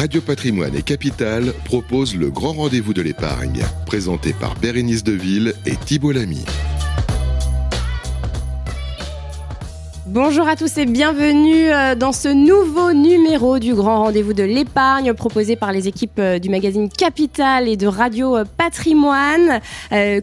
Radio Patrimoine et Capital proposent le grand rendez-vous de l'épargne, présenté par Bérénice Deville et Thibault Lamy. Bonjour à tous et bienvenue euh, dans ce nouveau numéro du grand rendez-vous de l'épargne proposé par les équipes euh, du magazine Capital et de Radio euh, Patrimoine.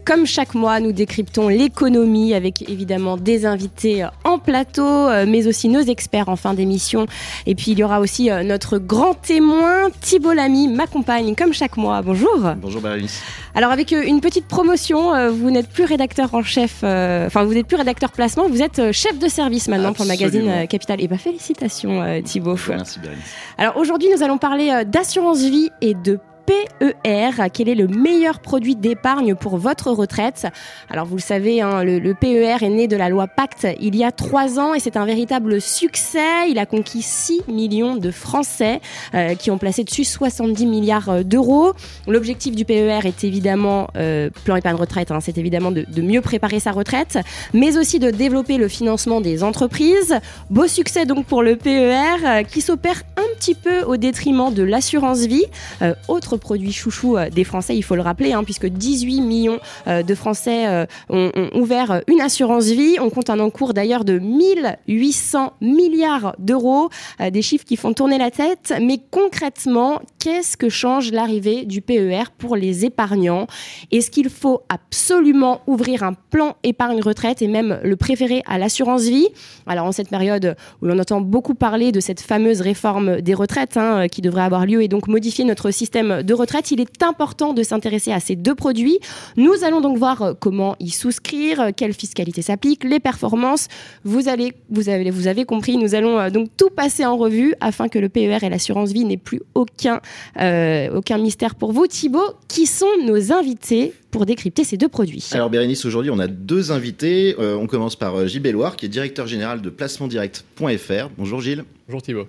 Comme chaque mois, nous décryptons l'économie avec évidemment des invités en plateau, mais aussi nos experts en fin d'émission. Et puis il y aura aussi notre grand témoin, Thibault Lamy, m'accompagne comme chaque mois. Bonjour. Bonjour Bérénice. Alors avec une petite promotion, vous n'êtes plus rédacteur en chef, enfin vous n'êtes plus rédacteur placement, vous êtes chef de service maintenant pour le magazine euh, Capital. Et eh bien félicitations euh, Thibaut. Merci Bérénice. Alors aujourd'hui nous allons parler euh, d'assurance vie et de PER. Quel est le meilleur produit d'épargne pour votre retraite? Alors vous le savez, hein, le, PER est né de la loi Pacte il y a trois ans et c'est un véritable succès. Il a conquis 6 millions de Français euh, qui ont placé dessus 70 milliards euh, d'euros. L'objectif du PER est évidemment, euh, plan épargne retraite, hein, c'est évidemment de, de, mieux préparer sa retraite, mais aussi de développer le financement des entreprises. Beau succès donc pour le PER qui s'opère un petit peu au détriment de l'assurance vie. autre produit chouchou euh, des Français, il faut le rappeler, hein, puisque 18 millions euh, de Français euh, ont, ouvert une assurance vie. On compte un encours d'ailleurs de 1800 milliards d'euros, des chiffres qui font tourner la tête. Mais concrètement, qu'est-ce que change l'arrivée du PER pour les épargnants? Est-ce qu'il faut absolument ouvrir un plan épargne retraite et même le préférer à l'assurance vie? Alors en cette période où l'on entend beaucoup parler de cette fameuse réforme des retraites hein, qui devrait avoir lieu et donc modifier notre système de retraite, il est important de s'intéresser à ces deux produits. Nous allons donc voir euh, comment y souscrire, euh, quelle fiscalité s'applique, les performances. Vous, allez, vous, avez, vous avez compris, nous allons euh, donc tout passer en revue afin que le PER et l'assurance vie n'aient plus aucun, aucun mystère pour vous. Thibaut, qui sont nos invités pour décrypter ces deux produits? Alors Bérénice, aujourd'hui on a deux invités. on commence par Gilles Belloir, qui est directeur général de placementdirect.fr. Bonjour Gilles. Bonjour Thibaut.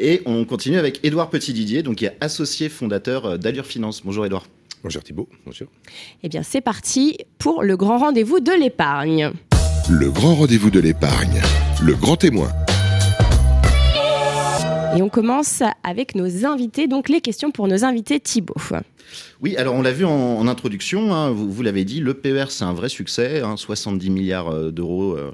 Et on continue avec Édouard Petit-Didier, donc qui est associé fondateur euh, d'Allure Finance. Bonjour Édouard. Bonjour Thibault. Bonjour. Eh bien, c'est parti pour le grand rendez-vous de l'épargne. Le grand rendez-vous de l'épargne. Le grand témoin. Et on commence avec nos invités, donc les questions pour nos invités Thibault. Oui, alors on l'a vu en, introduction, hein, vous, l'avez dit, le PER c'est un vrai succès, 70 hein, milliards euh, d'euros euh,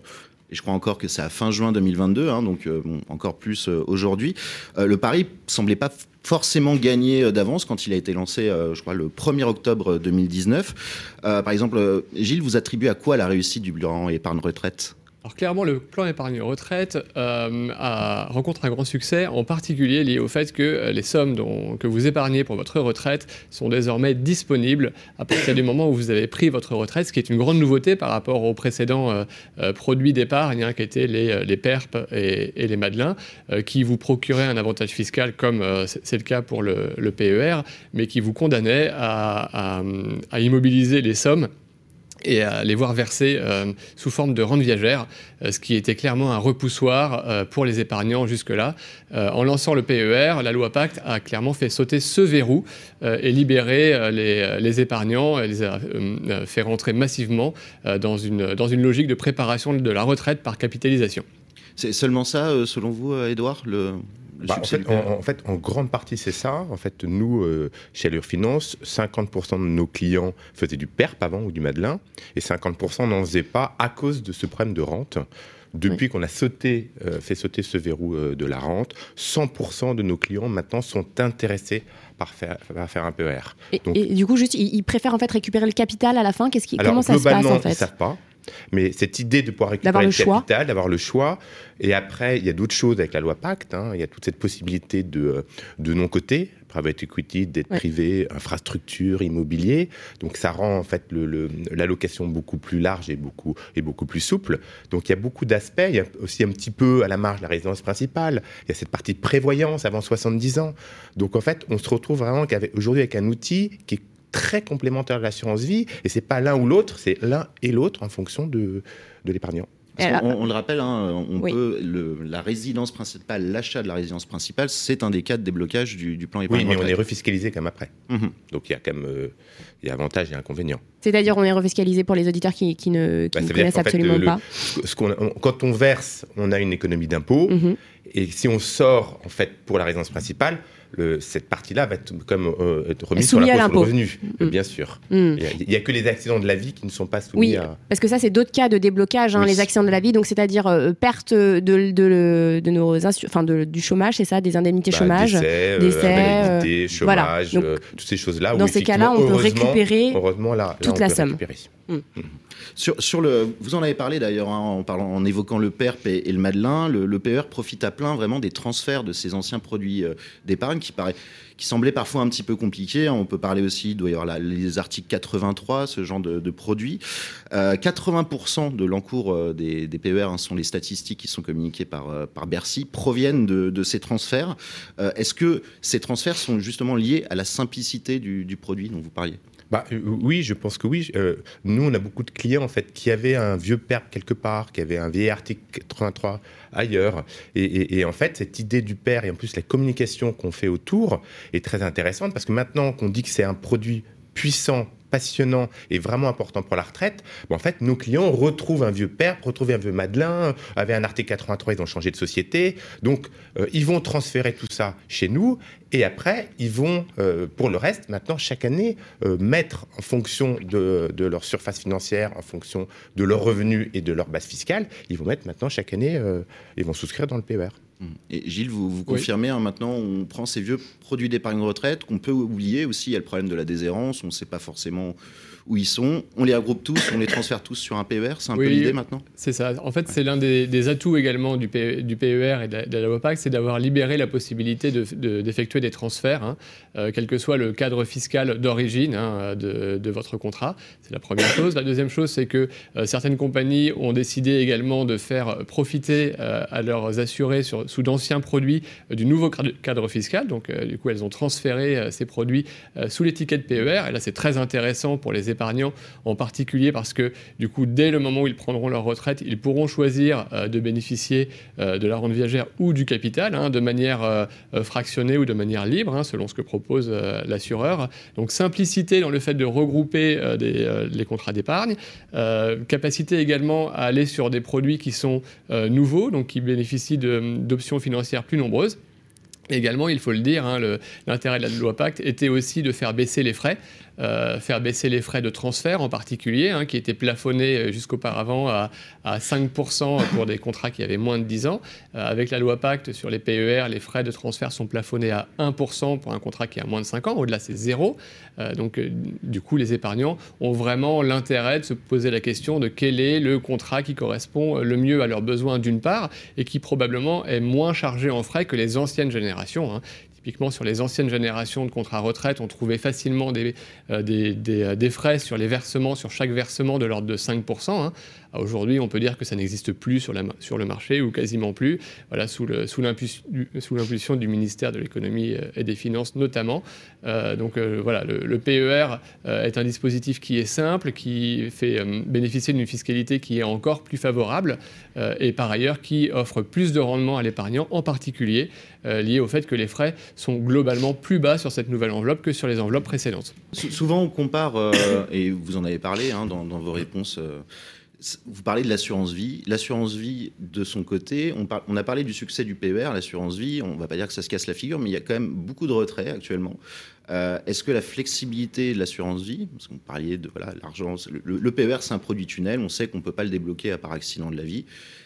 je crois encore que c'est à fin juin 2022, hein, donc euh, encore plus euh, aujourd'hui. Euh, le pari semblait pas forcément gagné d'avance quand il a été lancé, je crois, le 1er octobre 2019. par exemple, Gilles, vous attribuez à quoi la réussite du bilan épargne retraite alors clairement, le plan épargne retraite euh, rencontre un grand succès, en particulier lié au fait que euh, les sommes que vous épargnez pour votre retraite sont désormais disponibles à partir du moment où vous avez pris votre retraite, ce qui est une grande nouveauté par rapport aux précédents euh, produits d'épargne, hein, qui étaient les, les PERP et, les Madelins, qui vous procuraient un avantage fiscal comme c'est le cas pour le, PER, mais qui vous condamnaient à immobiliser les sommes et à les voir verser euh, sous forme de rente viagère, euh, ce qui était clairement un repoussoir euh, pour les épargnants jusque-là. en lançant le PER, la loi Pacte a clairement fait sauter ce verrou et libéré les, les, épargnants, les a fait rentrer massivement dans, une, dans une logique de préparation de la retraite par capitalisation. C'est seulement ça, selon vous, Edouard, bah, en, fait, en, grande partie, c'est ça. En fait, nous, euh, chez Allure Finance, 50% de nos clients faisaient du PERP avant ou du Madelin, et 50% n'en faisaient pas à cause de ce problème de rente. Depuis qu'on a sauté, euh, fait sauter ce verrou euh, de la rente, 100% de nos clients maintenant sont intéressés par faire, faire un PER. Et, et, du coup, juste, ils, préfèrent en fait récupérer le capital à la fin. Qu'est-ce qui, comment ça se passe en fait Ils savent pas. Mais cette idée de pouvoir récupérer le, capital, d'avoir le choix, et après, il y a d'autres choses avec la loi Pacte, hein. il y a toute cette possibilité de, euh, de non-côté, private equity, dette privée, infrastructure, immobilier. Donc ça rend en fait l'allocation beaucoup plus large et beaucoup, et beaucoup plus souple. Donc il y a beaucoup d'aspects. Il y a aussi un petit peu à la marge la résidence principale. Il y a cette partie prévoyance avant 70 ans. Donc en fait, on se retrouve vraiment aujourd'hui avec un outil qui est très complémentaire de l'assurance vie, et c'est pas l'un ou l'autre, c'est l'un et l'autre en fonction de, de l'épargnant. On, le rappelle, hein, on peut, la résidence principale, l'achat de la résidence principale, c'est un des cas de déblocage du, plan épargne. Oui, mais on est refiscalisé comme après. Mhm. Donc il y a quand même euh, il y a avantages et inconvénients. C'est-à-dire, on est refiscalisé pour les auditeurs qui, ne, bah, connaissent absolument pas. Ce quand on verse, on a une économie d'impôt. Mhm. Et si on sort, en fait, pour la résidence principale, cette partie-là va être comme euh, remise sur l'impôt sur le revenu, mm. bien sûr. Mm. Il n'y a, que les accidents de la vie qui ne sont pas soumis oui, parce que ça, c'est d'autres cas de déblocage, hein, les accidents de la vie, donc c'est-à-dire euh, perte de, de, de nos enfin du chômage, c'est ça, des indemnités bah, chômage, décès, euh, chômage, toutes ces choses-là. Dans ces cas-là, on peut récupérer heureusement, là, toute la somme. Mm. Sur, sur, le, vous en avez parlé d'ailleurs hein, en, parlant, en évoquant le PERP et, le Madelin. Le, le, PER profite à plein vraiment des transferts de ces anciens produits d'épargne qui semblait parfois un petit peu compliqué. On peut parler aussi, il doit y avoir les articles 83, ce genre de, produits. 80% euh, de l'encours euh, des, PER hein, sont les statistiques qui sont communiquées par, euh, par Bercy, proviennent de, ces transferts. Est-ce que ces transferts sont justement liés à la simplicité du produit dont vous parliez? Bah, euh, oui, je pense que oui. Euh, nous, on a beaucoup de clients en fait qui avaient un vieux PERP quelque part, qui avaient un vieil article 83 ailleurs. Et, en fait, cette idée du PER et en plus la communication qu'on fait autour est très intéressante parce que maintenant qu'on dit que c'est un produit puissant passionnant et vraiment important pour la retraite, en fait, nos clients retrouvent un vieux père, retrouvent un vieux Madelin, avaient un article 83, ils ont changé de société. Donc, euh, ils vont transférer tout ça chez nous et après, ils vont, euh, pour le reste, maintenant, chaque année, euh, mettre en fonction de, de, leur surface financière, en fonction de leurs revenus et de leur base fiscale, ils vont mettre maintenant, chaque année, ils vont souscrire dans le PER. Et Gilles, vous, vous confirmez, hein, maintenant, on prend ces vieux produits d'épargne retraite qu'on peut oublier aussi. Il y a le problème de la déshérence, on ne sait pas forcément où ils sont. On les regroupe tous, on les transfère tous sur un PER. C'est un peu l'idée maintenant C'est ça. En fait, c'est l'un des, atouts également du, PER et de la, loi PAC, c'est d'avoir libéré la possibilité d'effectuer de, des transferts, hein, euh, quel que soit le cadre fiscal d'origine hein, de, votre contrat. C'est la première chose. La deuxième chose, c'est que euh, certaines compagnies ont décidé également de faire profiter euh, à leurs assurés sur, sous d'anciens produits du nouveau cadre fiscal. Donc, du coup, elles ont transféré ces produits sous l'étiquette PER. Et là, c'est très intéressant pour les épargnants en particulier parce que du coup, dès le moment où ils prendront leur retraite, ils pourront choisir euh, de bénéficier euh, de la rente viagère ou du capital hein, de manière euh, fractionnée ou de manière libre, hein, selon ce que propose l'assureur. Donc simplicité dans le fait de regrouper les contrats d'épargne, capacité également à aller sur des produits qui sont nouveaux, donc qui bénéficient d'options financières plus nombreuses. Également, il faut le dire, hein, l'intérêt de la loi Pacte était aussi de faire baisser les frais. Euh, faire baisser les frais de transfert en particulier, hein, qui étaient plafonnés euh, jusqu'auparavant à, 5% pour des contrats qui avaient moins de 10 ans. Euh, avec la loi Pacte sur les PER, les frais de transfert sont plafonnés à 1% pour un contrat qui a moins de 5 ans. Au-delà, c'est zéro. donc, du coup, les épargnants ont vraiment l'intérêt de se poser la question de quel est le contrat qui correspond le mieux à leurs besoins d'une part et qui probablement est moins chargé en frais que les anciennes générations. Hein. Typiquement, sur les anciennes générations de contrats retraite, on trouvait facilement des, euh, euh, des, frais sur les versements, sur chaque versement de l'ordre de 5%. Aujourd'hui, on peut dire que ça n'existe plus sur, le marché ou quasiment plus, voilà, sous l'impulsion du ministère de l'économie euh, et des finances notamment. Euh, donc euh, voilà, le, PER est un dispositif qui est simple, qui fait bénéficier d'une fiscalité qui est encore plus favorable et par ailleurs qui offre plus de rendement à l'épargnant, en particulier lié au fait que les frais sont globalement plus bas sur cette nouvelle enveloppe que sur les enveloppes précédentes. Souvent, on compare, et vous en avez parlé hein, dans, vos réponses vous parlez de l'assurance vie. L'assurance vie, de son côté, on, a parlé du succès du PER, l'assurance vie. On ne va pas dire que ça se casse la figure, mais il y a quand même beaucoup de retraits actuellement. Euh, est-ce que la flexibilité de l'assurance vie, parce qu'on parlait de voilà, l'argent, le, PER c'est un produit tunnel, on sait qu'on ne peut pas le débloquer à part accident de la vie.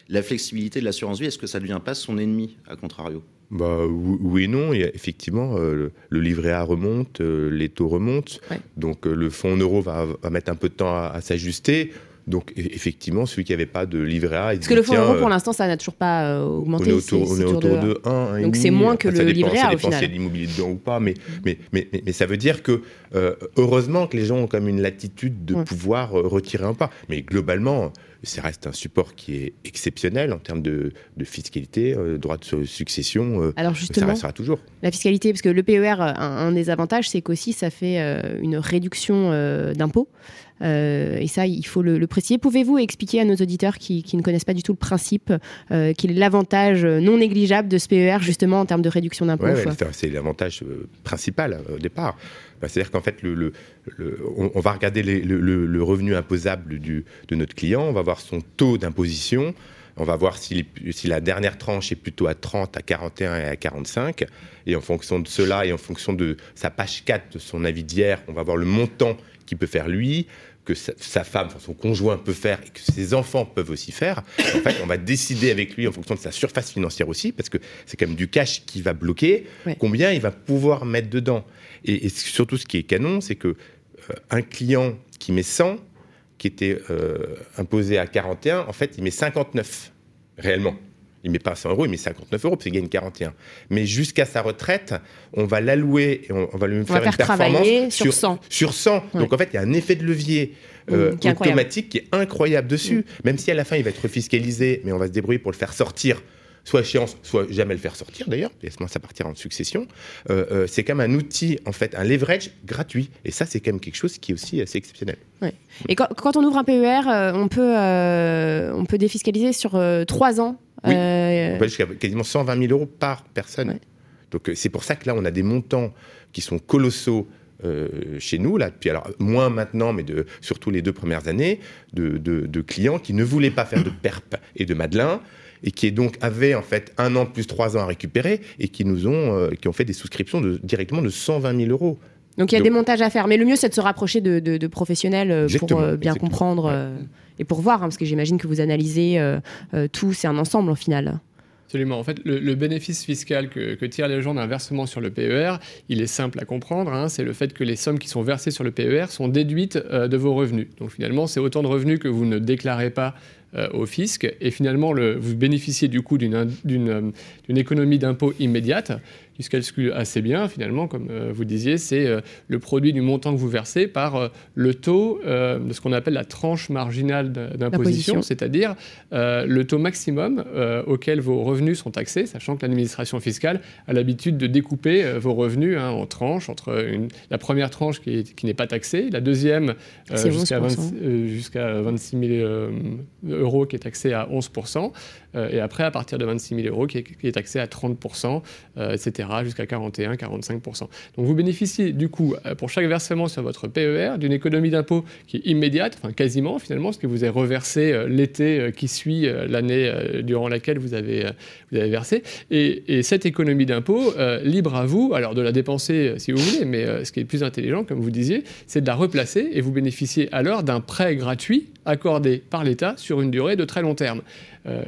La flexibilité de l'assurance vie, est-ce que ça ne devient pas son ennemi, à contrario? Bah, oui et non. effectivement, euh, le, livret A remonte, euh, les taux remontent. Donc le fonds en euros va, mettre un peu de temps à s'ajuster. Donc e-, effectivement, celui qui n'avait pas de livret A, parce que le fonds euro pour euh, l'instant, ça n'a toujours pas euh, augmenté. On est autour, on est autour de, 1, donc c'est moins que le livret A au final. Ça dépend l'immobilier dedans ou pas, mais, mais, mais, mais, ça veut dire que euh, heureusement que les gens ont comme une latitude de pouvoir retirer un pas. Mais globalement, ça reste un support qui est exceptionnel en termes de, de fiscalité, droit de succession. Alors justement, ça restera toujours. La fiscalité, parce que le PER, un, un des avantages, c'est qu'aussi ça fait une réduction d'impôts. Et ça, il faut le, préciser. Pouvez-vous expliquer à nos auditeurs qui, ne connaissent pas du tout le principe, quel est l'avantage non négligeable de ce PER justement en termes de réduction d'impôts C'est l'avantage principal au départ. Bah, c'est-à-dire qu'en fait, le, on, va regarder le, revenu imposable du, de notre client, on va voir son taux d'imposition, on va voir si, si, la dernière tranche est plutôt à 30, à 41 et à 45. Et en fonction de cela et en fonction de sa page 4 de son avis d'hier, on va voir le montant qu'il peut faire lui, que sa, femme, son conjoint peut faire et que ses enfants peuvent aussi faire. En fait, on va décider avec lui en fonction de sa surface financière aussi, parce que c'est quand même du cash qui va bloquer, combien il va pouvoir mettre dedans. Et, surtout, ce qui est canon, c'est que euh, un client qui met 100, qui était euh, imposé à 41, en fait, il met 59 réellement. Il met pas 100 euros, il met 59 euros, parce qu'il gagne 41. Mais jusqu'à sa retraite, on va l'allouer et on, va lui faire, une performance sur 100. Sur 100. Donc en fait, il y a un effet de levier mmh, euh, automatique qui est incroyable dessus. Mmh. Même si à la fin, il va être fiscalisé, mais on va se débrouiller pour le faire sortir soit échéance, soit jamais le faire sortir d'ailleurs, et ça partira en succession, euh, euh, c'est quand même un outil, en fait, un leverage gratuit. Et ça, c'est quand même quelque chose qui est aussi assez exceptionnel. Et quand, on ouvre un PER, euh, on, peut, on peut défiscaliser sur trois ans Oui, on peut jusqu'à quasiment 120 000 euros par personne. Donc c'est pour ça que là, on a des montants qui sont colossaux chez nous, là, puis alors moins maintenant, mais de, surtout les deux premières années, de, de clients qui ne voulaient pas faire de PERP et de Madelin, et qui donc avaient en fait un an plus trois ans à récupérer et qui nous ont, euh, qui ont fait des souscriptions de, directement de 120 000 euros. Donc il y a des montages à faire, mais le mieux c'est de se rapprocher de, professionnels euh, pour euh, bien comprendre et pour voir, hein, parce que j'imagine que vous analysez tout, c'est un ensemble au final. Absolument. En fait, le, bénéfice fiscal que, tirent les gens d'un versement sur le PER, il est simple à comprendre. Hein. c'est le fait que les sommes qui sont versées sur le PER sont déduites de vos revenus. Donc finalement, c'est autant de revenus que vous ne déclarez pas euh, au fisc. Et finalement, le, vous bénéficiez du coup d'une euh, économie d'impôt immédiate qui se calcule assez bien, finalement, comme euh, vous disiez, c'est euh, le produit du montant que vous versez par euh, le taux de ce qu'on appelle la tranche marginale d'imposition, c'est-à-dire le taux maximum auquel vos revenus sont taxés, sachant que l'administration fiscale a l'habitude de découper vos revenus hein, en tranches, entre une, la première tranche qui, n'est pas taxée, la deuxième jusqu'à 26 000 euros qui est taxée à 11 et après à partir de 26 000 euros qui est, taxé à 30% etc jusqu'à 41-45%. Donc vous bénéficiez du coup, euh, pour chaque versement sur votre PER, d'une économie d'impôt qui est immédiate, enfin quasiment finalement, ce que vous avez reversé euh, l'été euh, qui suit l'année durant laquelle vous avez, vous avez versé. Et, cette économie d'impôt, libre à vous, alors de la dépenser si vous voulez, mais ce qui est plus intelligent, comme vous disiez, c'est de la replacer et vous bénéficiez alors d'un prêt gratuit accordé par l'État sur une durée de très long terme.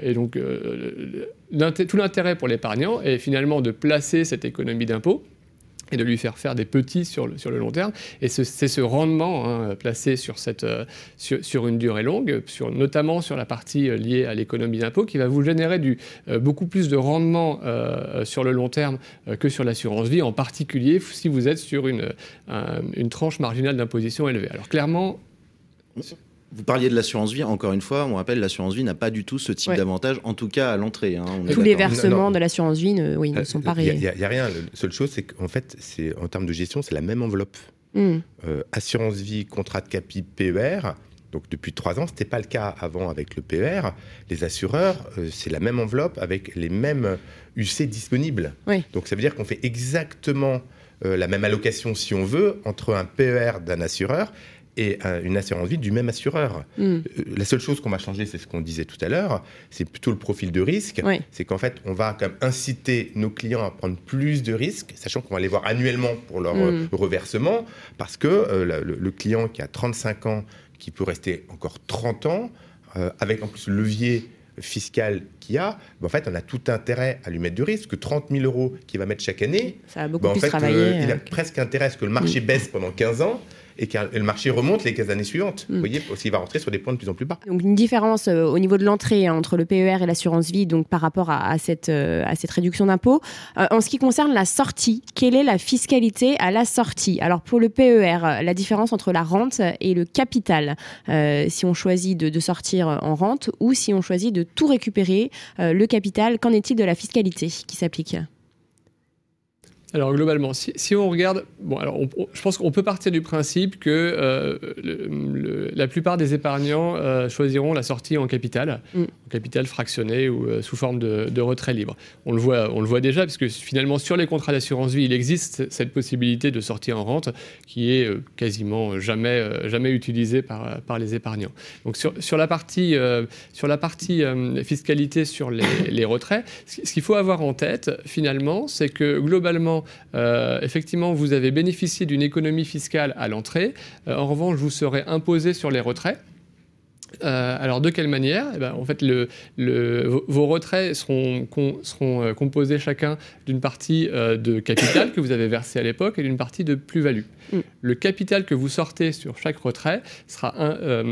Et donc, tout l'intérêt pour l'épargnant est finalement de placer cette économie d'impôt et de lui faire faire des petits sur le, sur le long terme. Et c'est ce rendement hein, placé sur, cette, euh, sur, une durée longue, sur, notamment sur la partie euh, liée à l'économie d'impôt, qui va vous générer du, euh, beaucoup plus de rendement sur le long terme que sur l'assurance vie, en particulier si vous êtes sur une, une tranche marginale d'imposition élevée. Alors clairement... Vous parliez de l'assurance vie, encore une fois, on rappelle, l'assurance vie n'a pas du tout ce type d'avantage, en tout cas à l'entrée. Hein, Tous les versements de l'assurance vie ne, oui, ne euh, sont pas réels. Il n'y a, rien. La seule chose, c'est qu'en fait, en termes de gestion, c'est la même enveloppe. Hmm. Euh, assurance vie, contrat de capi, PER. Donc depuis trois ans, ce n'était pas le cas avant avec le PER. Les assureurs, euh, c'est la même enveloppe avec les mêmes UC disponibles. Donc ça veut dire qu'on fait exactement la même allocation, si on veut, entre un PER d'un assureur et une assurance vie du même assureur. Hmm. Euh, la seule chose qu'on va changer, c'est ce qu'on disait tout à l'heure, c'est plutôt le profil de risque. C'est qu'en fait, on va quand même inciter nos clients à prendre plus de risques, sachant qu'on va les voir annuellement pour leur hmm. reversement, parce que euh, le, client qui a 35 ans, qui peut rester encore 30 ans, euh, avec en plus le levier fiscal qu'il y a, ben, en fait, on a tout intérêt à lui mettre du risque. Que 30 000 euros qu'il va mettre chaque année, ça a beaucoup ben, en fait, il a presque intérêt à ce que le marché hmm. baisse pendant 15 ans et que le marché remonte les 15 années suivantes. Mm. Vous voyez, aussi, il va rentrer sur des points de plus en plus bas. Donc une différence euh, au niveau de l'entrée hein, entre le PER et l'assurance vie, donc par rapport à, cette, euh, à cette réduction d'impôt. Euh, en ce qui concerne la sortie, quelle est la fiscalité à la sortie? Alors pour le PER, la différence entre la rente et le capital, si on choisit de, de, sortir en rente ou si on choisit de tout récupérer, le capital, qu'en est-il de la fiscalité qui s'applique? Alors globalement, si, on regarde, bon, alors je pense qu'on peut partir du principe que euh, la plupart des épargnants euh, choisiront la sortie en capital, mm. Capital fractionné ou euh, sous forme de, retrait libre. On le voit, on le voit déjà, puisque finalement sur les contrats d'assurance vie, il existe cette possibilité de sortir en rente qui est quasiment jamais, jamais utilisée par, les épargnants. Donc sur, la partie, sur la partie fiscalité sur les, retraits, ce qu'il faut avoir en tête finalement, c'est que globalement euh, effectivement, vous avez bénéficié d'une économie fiscale à l'entrée. Euh, en revanche, vous serez imposé sur les retraits. Euh, alors de quelle manière? Eh ben, En fait, vos retraits seront, composés chacun d'une partie de capital que vous avez versé à l'époque et d'une partie de plus-value. Mm. Le capital que vous sortez sur chaque retrait sera,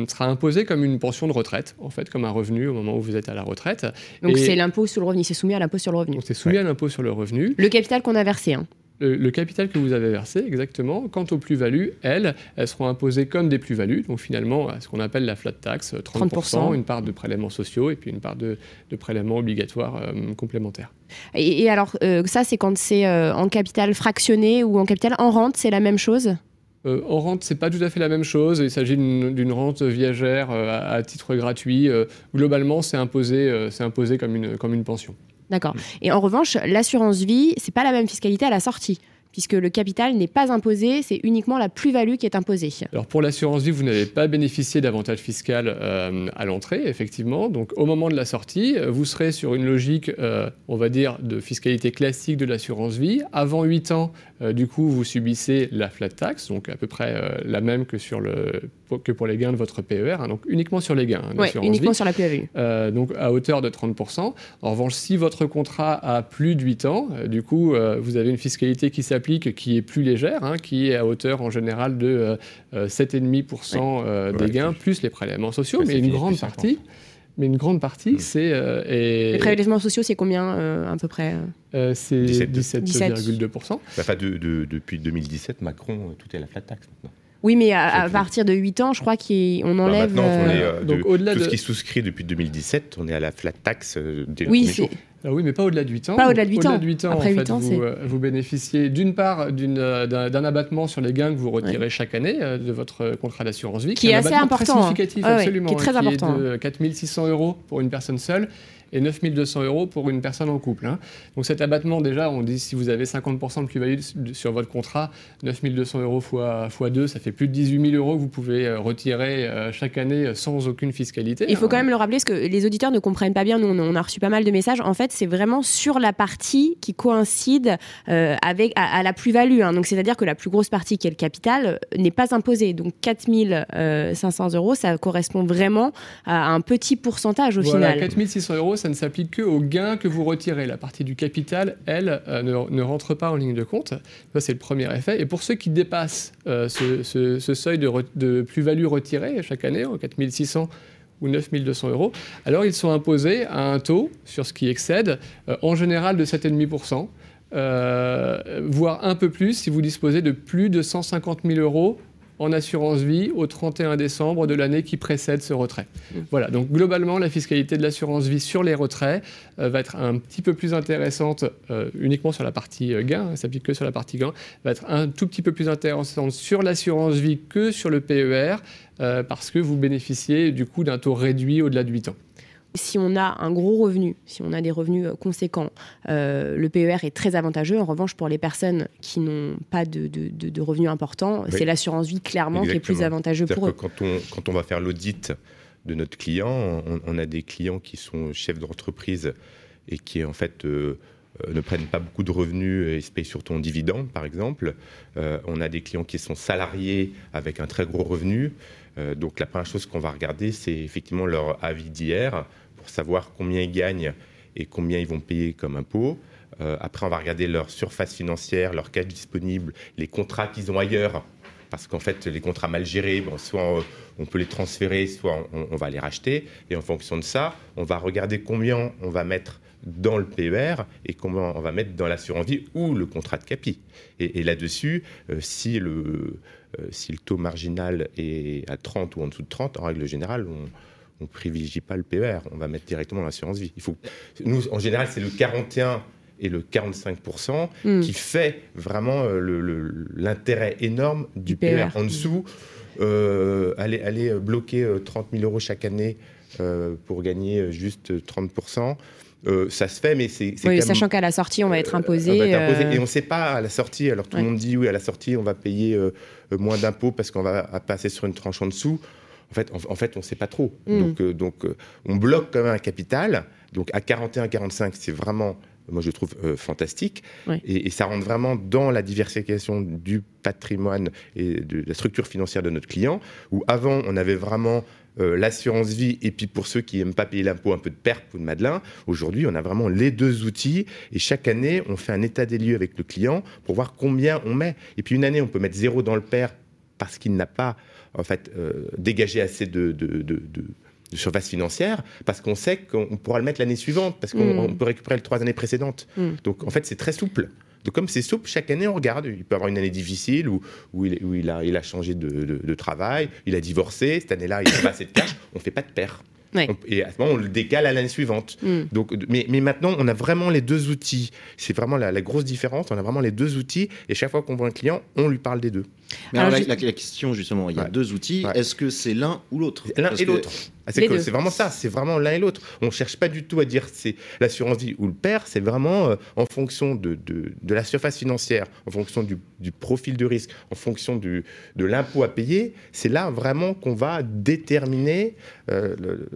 sera, imposé comme une pension de retraite, en fait, comme un revenu au moment où vous êtes à la retraite. Donc c'est l'impôt sur le revenu, c'est soumis à l'impôt sur le revenu. C'est soumis à l'impôt sur le revenu. Le capital qu'on a versé. Hein le, capital que vous avez versé, exactement. Quant aux plus-values, elles, elles seront imposées comme des plus-values, donc finalement, ce qu'on appelle la flat tax, 30%, une part de prélèvements sociaux et puis une part de, prélèvements obligatoires euh, complémentaires. Et, alors, euh, ça, c'est quand c'est euh, en capital fractionné ou en capital en rente, c'est la même chose? En rente, c'est pas tout à fait la même chose. Il s'agit d'une rente viagère à, titre gratuit. globalement, c'est imposé, imposé comme, une, comme une pension. D'accord. Mm. Et en revanche, l'assurance vie, c'est pas la même fiscalité à la sortie puisque le capital n'est pas imposé, c'est uniquement la plus-value qui est imposée. Alors pour l'assurance vie, vous n'avez pas bénéficié d'avantages fiscal euh, à l'entrée, effectivement. Donc au moment de la sortie, vous serez sur une logique, euh, on va dire, de fiscalité classique de l'assurance vie. Avant 8 ans, euh, du coup, vous subissez la flat tax, donc à peu près la même que, sur le, que pour les gains de votre PER, hein, donc uniquement sur les gains. Hein, oui, uniquement sur la plus-value. donc à hauteur de 30%. En revanche, si votre contrat a plus de 8 ans, du coup, vous avez une fiscalité qui s'applique qui est plus légère, hein, qui est à hauteur en général de 7,5% euh, euh, des gains, plus les prélèvements sociaux, mais une grande partie. Mais une grande partie, mm. c'est. Euh, les prélèvements sociaux, c'est combien à peu près C'est 17,2%. Enfin, de, depuis 2017, Macron, tout est à la flat tax maintenant. Oui, mais à, partir de 8 ans, je crois qu'on bah, enlève. maintenant, on est, donc, au-delà tout ce qui est souscrit depuis 2017, on est à la flat tax dès le oui, premier jour. Ah oui, mais pas au-delà de 8 ans. Pas au-delà de 8 ans. Au-delà de 8 ans, Après en 8 fait, ans, vous, euh, vous, bénéficiez d'une part euh, d'un abattement sur les gains que vous retirez chaque année euh, de votre contrat d'assurance vie. Qui, est assez important. Très hein. significatif, absolument. Qui est très important. Qui est de 4600 euros pour une personne seule et 9200 euros pour une personne en couple. Hein. Donc cet abattement, déjà, on dit si vous avez 50% de plus-value sur votre contrat, 9200 euros fois, fois 2, ça fait plus de 18 000 euros que vous pouvez euh, retirer euh, chaque année euh, sans aucune fiscalité. Il faut hein. quand même le rappeler, parce que les auditeurs ne comprennent pas bien, nous on a reçu pas mal de messages, en fait c'est vraiment sur la partie qui coïncide avec, à, la plus-value. Hein. Donc c'est-à-dire que la plus grosse partie qui est le capital n'est pas imposée. Donc 4500 euros, ça correspond vraiment à un petit pourcentage au voilà, final. 4600 euros, ça ne s'applique que aux gains que vous retirez. La partie du capital, elle, euh, ne, rentre pas en ligne de compte. Ça, c'est le premier effet. Et pour ceux qui dépassent euh, ce, seuil de, plus-value retirée chaque année, en 4600 ou 9200 euros, alors ils sont imposés à un taux sur ce qui excède, euh, en général de 7,5%. voire un peu plus si vous disposez de plus de 150 000 euros en assurance vie au 31 décembre de l'année qui précède ce retrait. Mmh. Voilà, donc globalement, la fiscalité de l'assurance vie sur les retraits euh, va être un petit peu plus intéressante euh, uniquement sur la partie euh, gain, ça s'applique que sur la partie gain, va être un tout petit peu plus intéressante sur l'assurance vie que sur le PER, parce que vous bénéficiez du coup d'un taux réduit au-delà de 8 ans si on a un gros revenu, si on a des revenus euh, conséquents, euh, le PER est très avantageux. En revanche, pour les personnes qui n'ont pas de, revenus importants, c'est l'assurance vie clairement qui est plus avantageux pour eux. Que quand, on, quand on va faire l'audit de notre client, on, a des clients qui sont chefs d'entreprise et qui en fait euh, ne prennent pas beaucoup de revenus et se payent surtout en dividendes, par exemple. on a des clients qui sont salariés avec un très gros revenu. Donc la première chose qu'on va regarder, c'est effectivement leur avis d'hier savoir combien ils gagnent et combien ils vont payer comme impôt. Euh, après, on va regarder leur surface financière, leur cash disponible, les contrats qu'ils ont ailleurs. Parce qu'en fait, les contrats mal gérés, soit on, peut les transférer, soit on, va les racheter. Et en fonction de ça, on va regarder combien on va mettre dans le PER et combien on va mettre dans l'assurance vie ou le contrat de capi. Et, là-dessus, euh, si, le, euh, si le taux marginal est à 30 ou en dessous de 30, en règle générale, on, on privilégie pas le PER, on va mettre directement l'assurance vie. Il faut, nous, en général, c'est le 41 et le 45% hmm. qui fait vraiment l'intérêt énorme du PER. En dessous, aller, aller bloquer 30 000 euros chaque année pour gagner juste 30%. Euh, ça se fait, mais c'est. Oui, sachant qu'à la sortie, on va être imposé. Euh, et on ne sait pas à la sortie. Alors tout le monde dit oui, à la sortie, on va payer euh, moins d'impôts parce qu'on va passer sur une tranche en dessous. En fait, en, fait on ne sait pas trop. Mm. Donc, donc on bloque quand même un capital. Donc à 41-45, c'est vraiment moi je trouve fantastique. Et, et, ça rentre vraiment dans la diversification du patrimoine et de la structure financière de notre client, où avant on avait vraiment euh, l'assurance vie et puis pour ceux qui n'aiment pas payer l'impôt, un peu de perte ou de Madelin. Aujourd'hui, on a vraiment les deux outils et chaque année, on fait un état des lieux avec le client pour voir combien on met. Et puis une année, on peut mettre zéro dans le père parce qu'il n'a pas en fait euh, dégagé assez de, surface financière parce qu'on sait qu'on pourra le mettre l'année suivante, parce qu'on mm. peut récupérer les trois années précédentes. Mm. Donc en fait, c'est très souple. Donc comme c'est souple, chaque année on regarde. Il peut avoir une année difficile où, où, il, où il, a, il a changé de, de, travail, il a divorcé, cette année-là il n'a pas assez de cash, on ne fait pas de paire. et à ce moment, on le décale à l'année suivante. Mm. Donc, mais, mais, maintenant, on a vraiment les deux outils. C'est vraiment la, la, grosse différence. On a vraiment les deux outils. Et chaque fois qu'on voit un client, on lui parle des deux. Mais alors, la, question, justement, il y a deux outils. Est-ce que c'est l'un ou l'autre L'un et l'autre. Ah, c'est vraiment ça, c'est vraiment l'un et l'autre. On ne cherche pas du tout à dire c'est l'assurance vie ou le père, c'est vraiment euh, en fonction de, de, de, la surface financière, en fonction du, du profil de risque, en fonction du, de l'impôt à payer. C'est là vraiment qu'on va déterminer euh, le,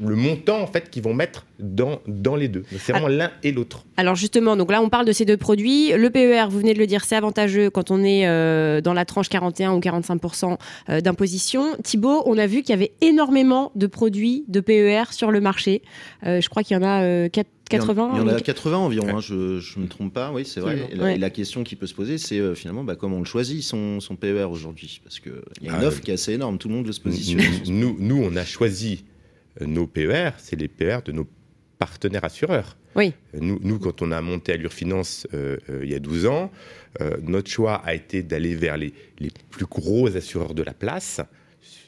le, montant en fait qu'ils vont mettre dans, dans les deux. C'est vraiment ah. l'un et l'autre. Alors justement, donc là on parle de ces deux produits. Le PER, vous venez de le dire, c'est avantageux quand on est euh, dans la tranche 41 ou 45% d'imposition. Thibault, on a vu qu'il y avait énormément de produits de PER sur le marché. Euh, je crois qu'il y en a 80 euh, Il y en a 80 environ, hein, je ne me trompe pas, oui, c'est vrai. Et la, question qui peut se poser, c'est euh, finalement bah, comment on le choisit, son, son PER aujourd'hui? Parce qu'il y a une ah, offre qui est assez énorme, tout le monde veut se positionner. Nous, nous on a choisi nos PER, c'est les PER de nos partenaires assureurs. Oui. Nous, nous, quand on a monté Allure Finance il y a 12 ans, notre choix a été d'aller vers les, les, plus gros assureurs de la place,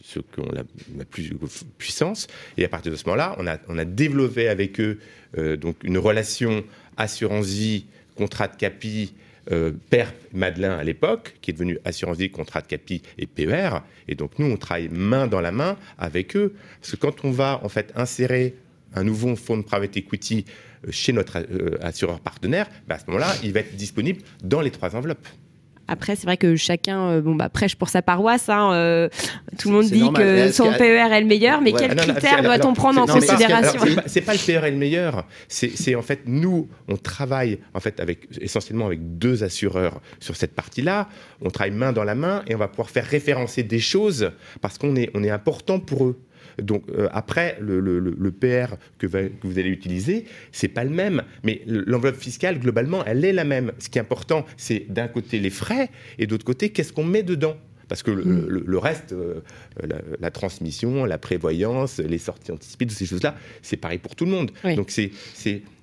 ceux qui ont la, plus puissance. Et à partir de ce moment-là, on a, on a développé avec eux euh, donc une relation assurance-vie, contrat de capi, euh, PERP Madelin à l'époque, qui est devenu Assurance Vie, Contrat de Capi et PER. Et donc nous, on travaille main dans la main avec eux. Parce que quand on va en fait insérer un nouveau fonds de private equity euh, chez notre euh, assureur partenaire, bah, à ce moment-là, il va être disponible dans les trois enveloppes. Après, c'est vrai que chacun euh, bon, bah, prêche pour sa paroisse. Hein, euh, tout le monde dit que son PER est le meilleur, mais quels critères doit-on prendre en considération C'est pas, pas, le PER est le meilleur. C'est en fait, nous, on travaille en fait avec, essentiellement avec deux assureurs sur cette partie-là. On travaille main dans la main et on va pouvoir faire référencer des choses parce qu'on est, on est important pour eux. Donc euh, après, le, PR que, vous allez utiliser, c'est pas le même, mais l'enveloppe fiscale globalement, elle est la même. Ce qui est important, c'est d'un côté les frais et d'autre côté, qu'est-ce qu'on met dedans? Parce que le, mm. reste, euh, la, transmission, la prévoyance, les sorties anticipées, toutes ces choses-là, c'est pareil pour tout le monde. Donc c'est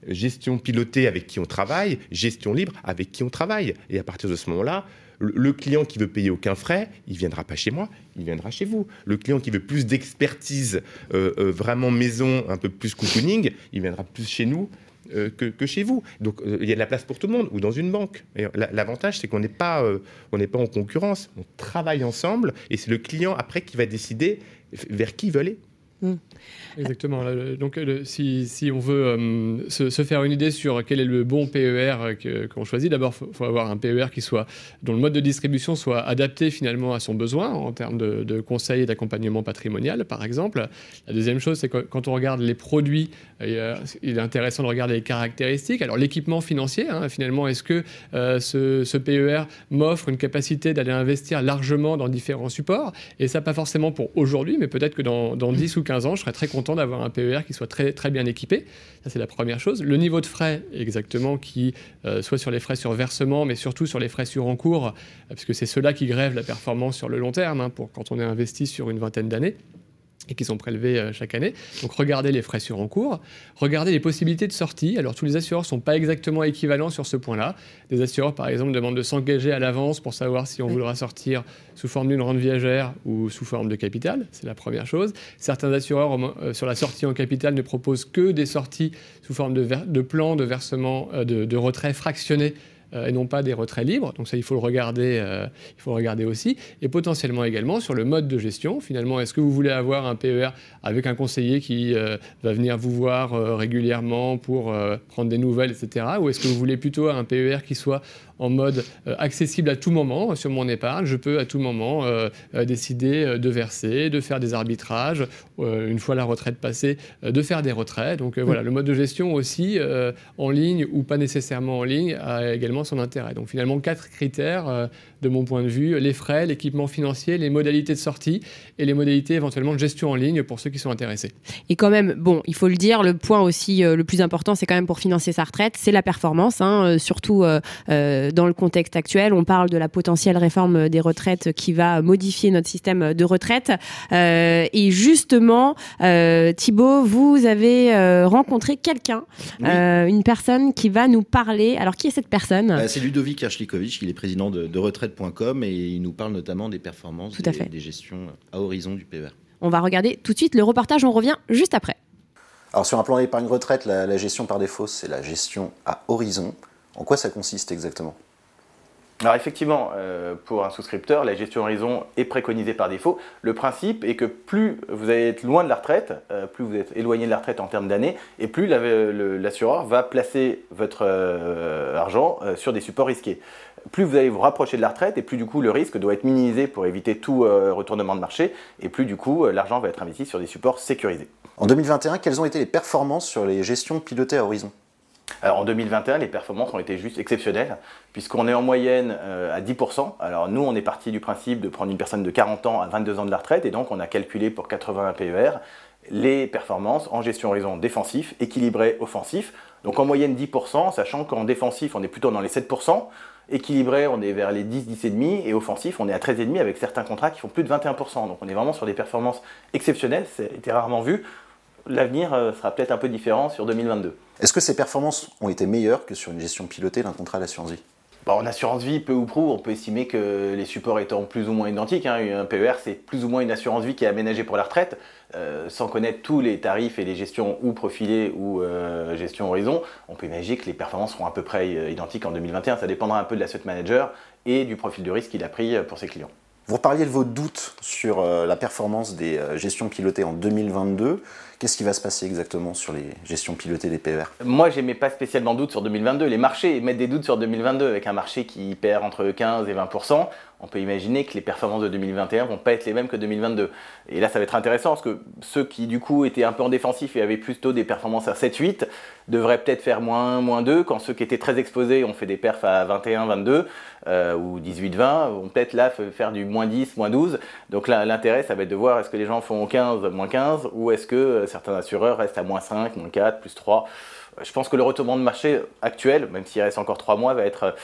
gestion pilotée avec qui on travaille, gestion libre avec qui on travaille. Et à partir de ce moment-là, le client qui veut payer aucun frais, il viendra pas chez moi, il viendra chez vous. Le client qui veut plus d'expertise, euh, euh, vraiment maison, un peu plus cocooning, il viendra plus chez nous euh, que, chez vous. Donc il y a de la place pour tout le monde ou dans une banque. L'avantage, c'est qu'on n'est pas, n'est pas en concurrence. On travaille ensemble et c'est le client après qui va décider vers qui il veut aller. Mmh. Exactement. Donc, si, on veut euh, se, faire une idée sur quel est le bon PER qu'on choisit, d'abord, il faut, avoir un PER qui soit, dont le mode de distribution soit adapté finalement à son besoin en termes de, de conseils et d'accompagnement patrimonial, par exemple. La deuxième chose, c'est quand on regarde les produits, euh, il est intéressant de regarder les caractéristiques. Alors, l'équipement financier, hein, finalement, est-ce que euh, ce, PER m'offre une capacité d'aller investir largement dans différents supports? Et ça, pas forcément pour aujourd'hui, mais peut-être que dans, dans 10 ou 15 ans, je serais très content d'avoir un PER qui soit très, très bien équipé. Ça, c'est la première chose. Le niveau de frais, exactement, qui euh, soit sur les frais sur versement, mais surtout sur les frais sur encours, euh, parce que c'est cela qui grève la performance sur le long terme, hein, pour quand on est investi sur une vingtaine d'années. Et qui sont prélevés euh, chaque année. Donc regardez les frais sur encours, regardez les possibilités de sortie. Alors tous les assureurs ne sont pas exactement équivalents sur ce point-là. Des assureurs, par exemple, demandent de s'engager à l'avance pour savoir si on voudra sortir sous forme d'une rente viagère ou sous forme de capital. C'est la première chose. Certains assureurs, euh, sur la sortie en capital, ne proposent que des sorties sous forme de, de plan de versement euh, de, de retrait fractionné et non pas des retraits libres. Donc ça, il faut le regarder, euh, il faut le regarder aussi. Et potentiellement également sur le mode de gestion. Finalement, est-ce que vous voulez avoir un PER avec un conseiller qui euh, va venir vous voir régulièrement pour prendre des nouvelles, etc. Ou est-ce que vous voulez plutôt un PER qui soit en mode accessible à tout moment sur mon épargne. Je peux à tout moment décider de verser, de faire des arbitrages, une fois la retraite passée, de faire des retraits. Donc voilà, le mode de gestion aussi, en ligne ou pas nécessairement en ligne, a également son intérêt. Donc finalement, quatre critères euh, de mon point de vue, les frais, l'équipement financier, les modalités de sortie et les modalités éventuellement de gestion en ligne pour ceux qui sont intéressés. Et quand même, bon, il faut le dire, le point aussi euh, le plus important, c'est quand même pour financer sa retraite, c'est la performance, hein, euh, surtout dans le contexte actuel. On parle de la potentielle réforme des retraites qui va modifier notre système de retraite. et justement, Thibault, vous avez rencontré quelqu'un, une personne qui va nous parler. Alors, qui est cette personne? Bah, c'est Ludovic Archlikovic, il est président de, retraite.com et il nous parle notamment des performances des, des, gestions à horizon du PER. On va regarder tout de suite le reportage, on revient juste après. Alors sur un plan d'épargne retraite, la gestion par défaut, c'est la gestion à horizon. En quoi ça consiste exactement? Alors effectivement, euh, pour un souscripteur, la gestion horizon est préconisée par défaut. Le principe est que plus vous allez être loin de la retraite, euh, plus vous êtes éloigné de la retraite en termes d'années, et plus l'assureur va placer votre euh, argent sur des supports risqués. Plus vous allez vous rapprocher de la retraite, et plus du coup le risque doit être minimisé pour éviter tout retournement de marché, et plus du coup l'argent va être investi sur des supports sécurisés. En 2021, quelles ont été les performances sur les gestions pilotées à horizon? Alors en 2021, les performances ont été juste exceptionnelles, puisqu'on est en moyenne euh, à 10%. Alors nous, on est parti du principe de prendre une personne de 40 ans à 22 ans de la retraite, et donc on a calculé pour 81 PER les performances en gestion horizon défensif, équilibré, offensif. Donc en moyenne 10%, sachant qu'en défensif, on est plutôt dans les 7%, équilibré, on est vers les 10, 10,5%, et offensif, on est à 13,5% avec certains contrats qui font plus de 21%. Donc on est vraiment sur des performances exceptionnelles, c'était rarement vu l'avenir euh, sera peut-être un peu différent sur 2022. Est-ce que ces performances ont été meilleures que sur une gestion pilotée d'un contrat d'assurance vie bah, en assurance vie, peu ou prou, on peut estimer que les supports étant plus ou moins identiques. Hein. Un PER, c'est plus ou moins une assurance vie qui est aménagée pour la retraite. Euh, sans connaître tous les tarifs et les gestions ou profilées ou euh, gestion horizon, on peut imaginer que les performances seront à peu près identiques en 2021. Ça dépendra un peu de l'asset manager et du profil de risque qu'il a pris pour ses clients. Vous reparliez de vos doutes sur la performance des gestions pilotées en 2022. Qu'est-ce qui va se passer exactement sur les gestions pilotées des PER Moi, j'aimais pas spécialement doute sur 2022. Les marchés mettent des doutes sur 2022 avec un marché qui perd entre 15 et 20 on peut imaginer que les performances de 2021 vont pas être les mêmes que 2022. Et là, ça va être intéressant parce que ceux qui, du coup, étaient un peu en défensif et avaient plutôt des performances à 7-8 devraient peut-être faire moins 1, moins 2, quand ceux qui étaient très exposés ont fait des perfs à 21, 22 euh, ou 18, 20, vont peut-être là faire du moins 10, moins 12. Donc là, l'intérêt, ça va être de voir est-ce que les gens font 15, moins 15 ou est-ce que euh, certains assureurs restent à moins 5, moins 4, plus 3. Je pense que le retournement de marché actuel, même s'il reste encore 3 mois, va être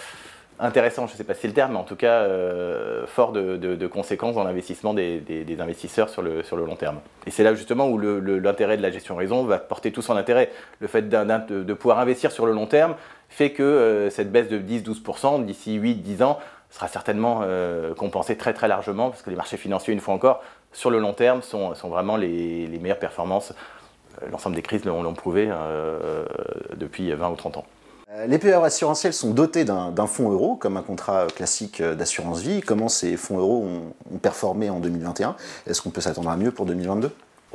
intéressant, je ne sais pas si c'est le terme, mais en tout cas euh, fort de, conséquences dans l'investissement des, investisseurs sur le, long terme. Et c'est là justement où l'intérêt de la gestion raison va porter tout son intérêt. Le fait de, pouvoir investir sur le long terme fait que euh, cette baisse de 10-12% d'ici 8-10 ans sera certainement euh, compensée très très largement parce que les marchés financiers, une fois encore, sur le long terme, sont, sont vraiment les, meilleures performances. L'ensemble des crises l'ont prouvé depuis 20 ou 30 ans. Euh, les PER assurantiels sont dotés d'un fonds euro, comme un contrat classique d'assurance vie. Comment ces fonds euros ont, performé en 2021 Est-ce qu'on peut s'attendre à mieux pour 2022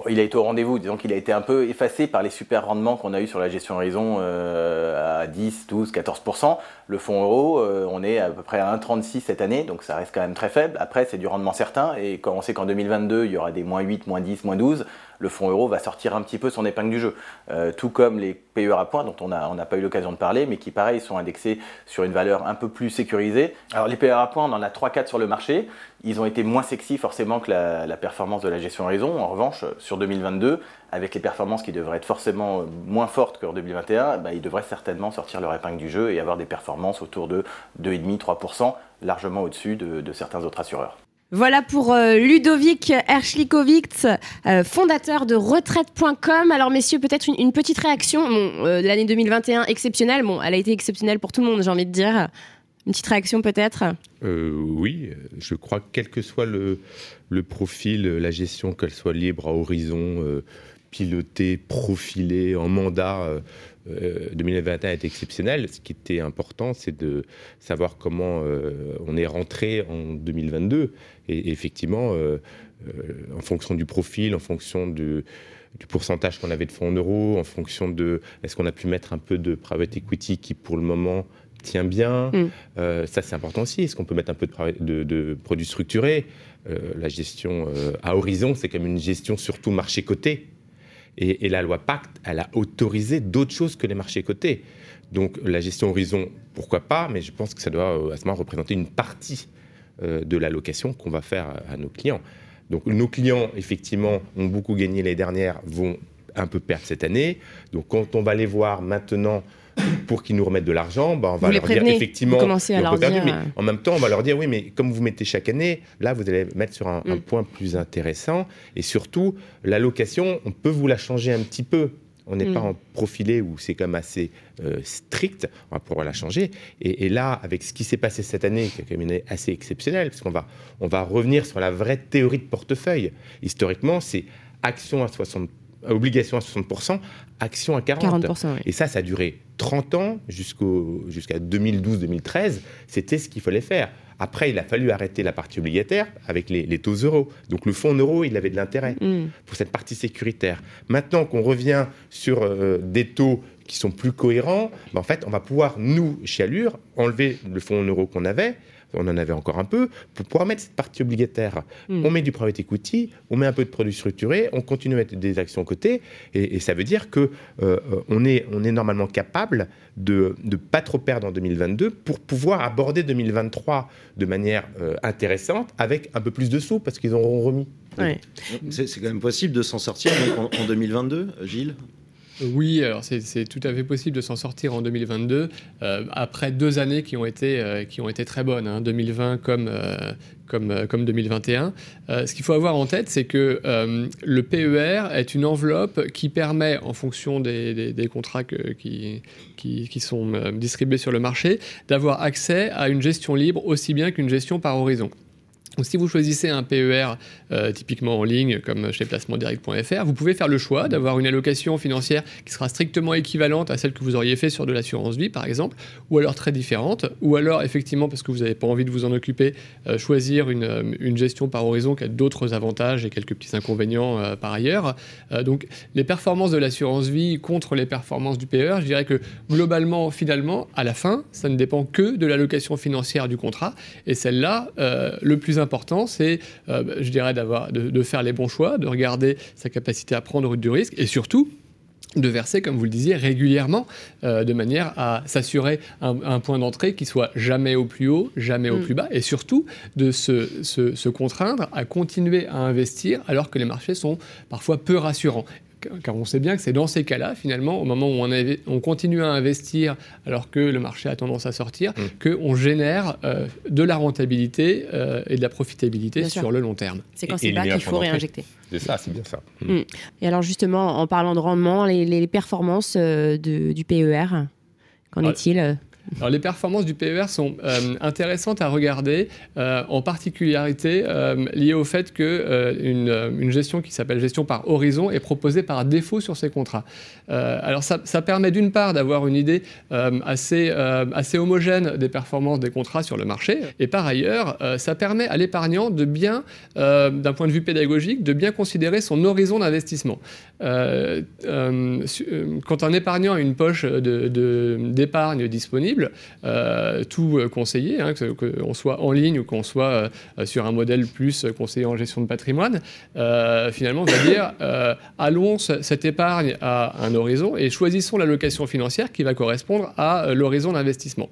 il a été au rendez-vous, disons qu'il a été un peu effacé par les super rendements qu'on a eu sur la gestion horizon euh, à 10, 12, 14%. Le fonds euro, euh, on est à peu près à 1,36 cette année, donc ça reste quand même très faible. Après, c'est du rendement certain, et quand on sait qu'en 2022, il y aura des moins 8, moins 10, moins 12, le fonds euro va sortir un petit peu son épingle du jeu. Euh, tout comme les PER à points, dont on n'a on pas eu l'occasion de parler, mais qui, pareil, sont indexés sur une valeur un peu plus sécurisée. Alors, les PER à points, on en a 3-4 sur le marché. Ils ont été moins sexy forcément que la, la performance de la gestion horizon. En revanche, sur 2022, avec les performances qui devraient être forcément moins fortes qu'en 2021, bah, ils devraient certainement sortir leur épingle du jeu et avoir des performances autour de 2,5-3%, largement au-dessus de, de certains autres assureurs. Voilà pour euh, Ludovic Erschlikovic, euh, fondateur de retraite.com. Alors messieurs, peut-être une, petite réaction. Euh, l'année 2021 exceptionnelle. Bon, elle a été exceptionnelle pour tout le monde, j'ai envie de dire. Une petite réaction peut-être? Oui, je crois que quel que soit le, profil, la gestion, qu'elle soit libre à horizon, pilotée, profilée, en mandat 2021 euh, est exceptionnel. Ce qui était important, c'est de savoir comment on est rentré en 2022. Et, effectivement, euh, en fonction du profil, en fonction du, pourcentage qu'on avait de fonds en euros, en fonction de est-ce qu'on a pu mettre un peu de private equity qui, pour le moment, tient bien. Mm. ça, c'est important aussi. Est-ce qu'on peut mettre un peu de, de produits structurés? La gestion à horizon, c'est comme une gestion surtout marché coté. Et, la loi Pacte, elle a autorisé d'autres choses que les marchés cotés. Donc la gestion horizon, pourquoi pas, mais je pense que ça doit euh, à ce moment représenter une partie euh, de l'allocation qu'on va faire à, nos clients. Donc nos clients, effectivement, ont beaucoup gagné l'année dernière, vont un peu perdre cette année. Donc quand on va les voir maintenant pour qu'ils nous remettent de l'argent, bah, on va leur dire effectivement. à leur dire... mais euh, en même temps, on va leur dire oui, mais comme vous mettez chaque année, là, vous allez mettre sur un, mm. point plus intéressant. Et surtout, l'allocation, on peut vous la changer un petit peu. On n'est pas mm. en profilé où c'est comme assez euh, strict, on va pouvoir la changer. Et, là, avec ce qui s'est passé cette année, qui est quand même assez exceptionnel, parce qu'on va, on va revenir sur la vraie théorie de portefeuille. Historiquement, c'est action à 60 obligation à 60%, action à 40%. Et ça, ça a duré 30 ans jusqu'à 2012-2013. C'était ce qu'il fallait faire. Après, il a fallu arrêter la partie obligataire avec les, taux euros. Donc le fonds euro, il avait de l'intérêt mm. pour cette partie sécuritaire. Maintenant qu'on revient sur euh, des taux qui sont plus cohérents, ben, en fait, on va pouvoir, nous, chez Allure, enlever le fonds euro qu'on avait on en avait encore un peu, pour pouvoir mettre cette partie obligataire. Hmm. On met du private equity, on met un peu de produits structurés, on continue à mettre des actions côté, et, et ça veut dire que euh, on, est, on est normalement capable de ne pas trop perdre en 2022 pour pouvoir aborder 2023 de manière euh, intéressante avec un peu plus de sous parce qu'ils auront remis. C'est quand même possible de s'en sortir en 2022, Gilles? Oui, alors c'est tout à fait possible de s'en sortir en 2022 euh, après deux années qui ont été, euh, qui ont été très bonnes, hein, 2020 comme, euh, comme, comme 2021. ce qu'il faut avoir en tête, c'est que le PER est une enveloppe qui permet, en fonction des, des, contrats qui, qui, qui, sont distribués sur le marché, d'avoir accès à une gestion libre aussi bien qu'une gestion par horizon. Donc, si vous choisissez un PER euh, typiquement en ligne, comme chez placementdirect.fr, vous pouvez faire le choix d'avoir une allocation financière qui sera strictement équivalente à celle que vous auriez fait sur de l'assurance vie, par exemple, ou alors très différente, ou alors effectivement, parce que vous n'avez pas envie de vous en occuper, euh, choisir une, euh, une, gestion par horizon qui a d'autres avantages et quelques petits inconvénients par ailleurs. donc, les performances de l'assurance vie contre les performances du PER, je dirais que globalement, finalement, à la fin, ça ne dépend que de l'allocation financière du contrat, et celle-là, le plus important, c'est, je dirais, d'avoir, de, faire les bons choix, de regarder sa capacité à prendre du risque et surtout de verser, comme vous le disiez, régulièrement, euh, de manière à s'assurer un, point d'entrée qui soit jamais au plus haut, jamais au mm. plus bas, et surtout de se, contraindre à continuer à investir alors que les marchés sont parfois peu rassurants car on sait bien que c'est dans ces cas-là, finalement, au moment où on, continue à investir alors que le marché a tendance à sortir, mm. qu'on génère euh, de la rentabilité euh, et de la profitabilité sur le long terme. C'est quand c'est bas qu'il faut réinjecter. C'est ça, c'est bien ça. Mm. Et alors justement, en parlant de rendement, les, performances euh, du PER, qu'en ah, est-il? Les performances du PER sont euh, intéressantes à regarder, euh, en particularité euh, liées au fait qu'une une gestion qui s'appelle gestion par horizon est proposée par défaut sur ces contrats. alors ça, ça permet d'une part d'avoir une idée assez, assez homogène des performances des contrats sur le marché, et par ailleurs, ça permet à l'épargnant de bien, d'un point de vue pédagogique, de bien considérer son horizon d'investissement. Quand un épargnant a une poche d'épargne disponible, euh, tout euh, conseiller, hein, qu'on soit en ligne ou qu'on soit euh, sur un modèle plus conseiller en gestion de patrimoine, finalement, on va dire allons cette épargne à un horizon et choisissons l'allocation financière qui va correspondre à l'horizon d'investissement.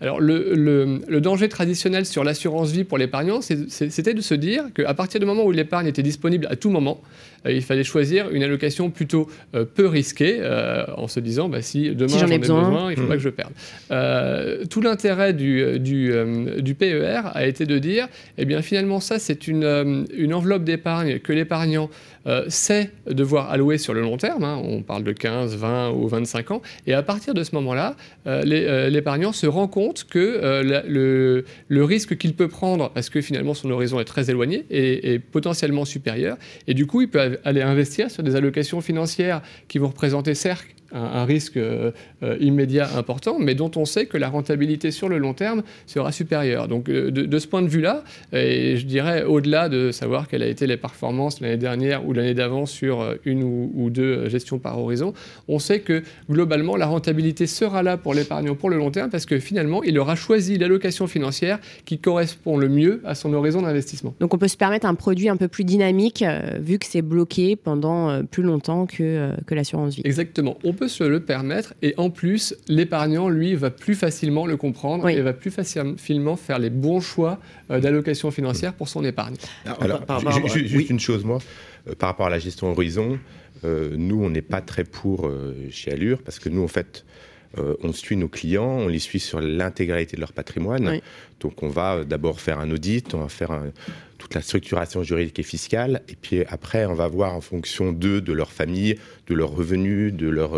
Alors, le, danger traditionnel sur l'assurance vie pour l'épargnant, c'était de se dire qu'à partir du moment où l'épargne était disponible à tout moment, il fallait choisir une allocation plutôt peu risquée en se disant bah, si demain j'en ai besoin, il ne faut pas que je perde. tout l'intérêt du, du, du, PER a été de dire, eh bien finalement ça c'est une, une enveloppe d'épargne que l'épargnant euh, c'est devoir allouer sur le long terme, hein. on parle de 15, 20 ou 25 ans, et à partir de ce moment-là, euh, euh, l'épargnant se rend compte que le, risque qu'il peut prendre, parce que finalement son horizon est très éloigné, est, est, potentiellement supérieur, et du coup il peut aller investir sur des allocations financières qui vont représenter certes un, risque euh, euh, immédiat important, mais dont on sait que la rentabilité sur le long terme sera supérieure. Donc euh, de, ce point de vue-là, et je dirais au-delà de savoir quelles a été les performances l'année dernière ou l'année d'avant sur une ou, deux gestions par horizon, on sait que globalement la rentabilité sera là pour l'épargnant pour le long terme parce que finalement il aura choisi l'allocation financière qui correspond le mieux à son horizon d'investissement. Donc on peut se permettre un produit un peu plus dynamique vu que c'est bloqué pendant plus longtemps que, que l'assurance vie. Exactement. On peut se le permettre et en plus, l'épargnant, lui, va plus facilement le comprendre et va plus facilement faire les bons choix euh, d'allocation financière pour son épargne. Alors, juste une chose, moi, euh, par rapport à la gestion horizon, euh, nous, on n'est pas très pour chez Allure parce que nous, en fait, on suit nos clients, on les suit sur l'intégralité de leur patrimoine. Donc on va d'abord faire un audit, on va faire toute la structuration juridique et fiscale, et puis après on va voir en fonction d'eux, de leur famille, de leurs revenus, de leur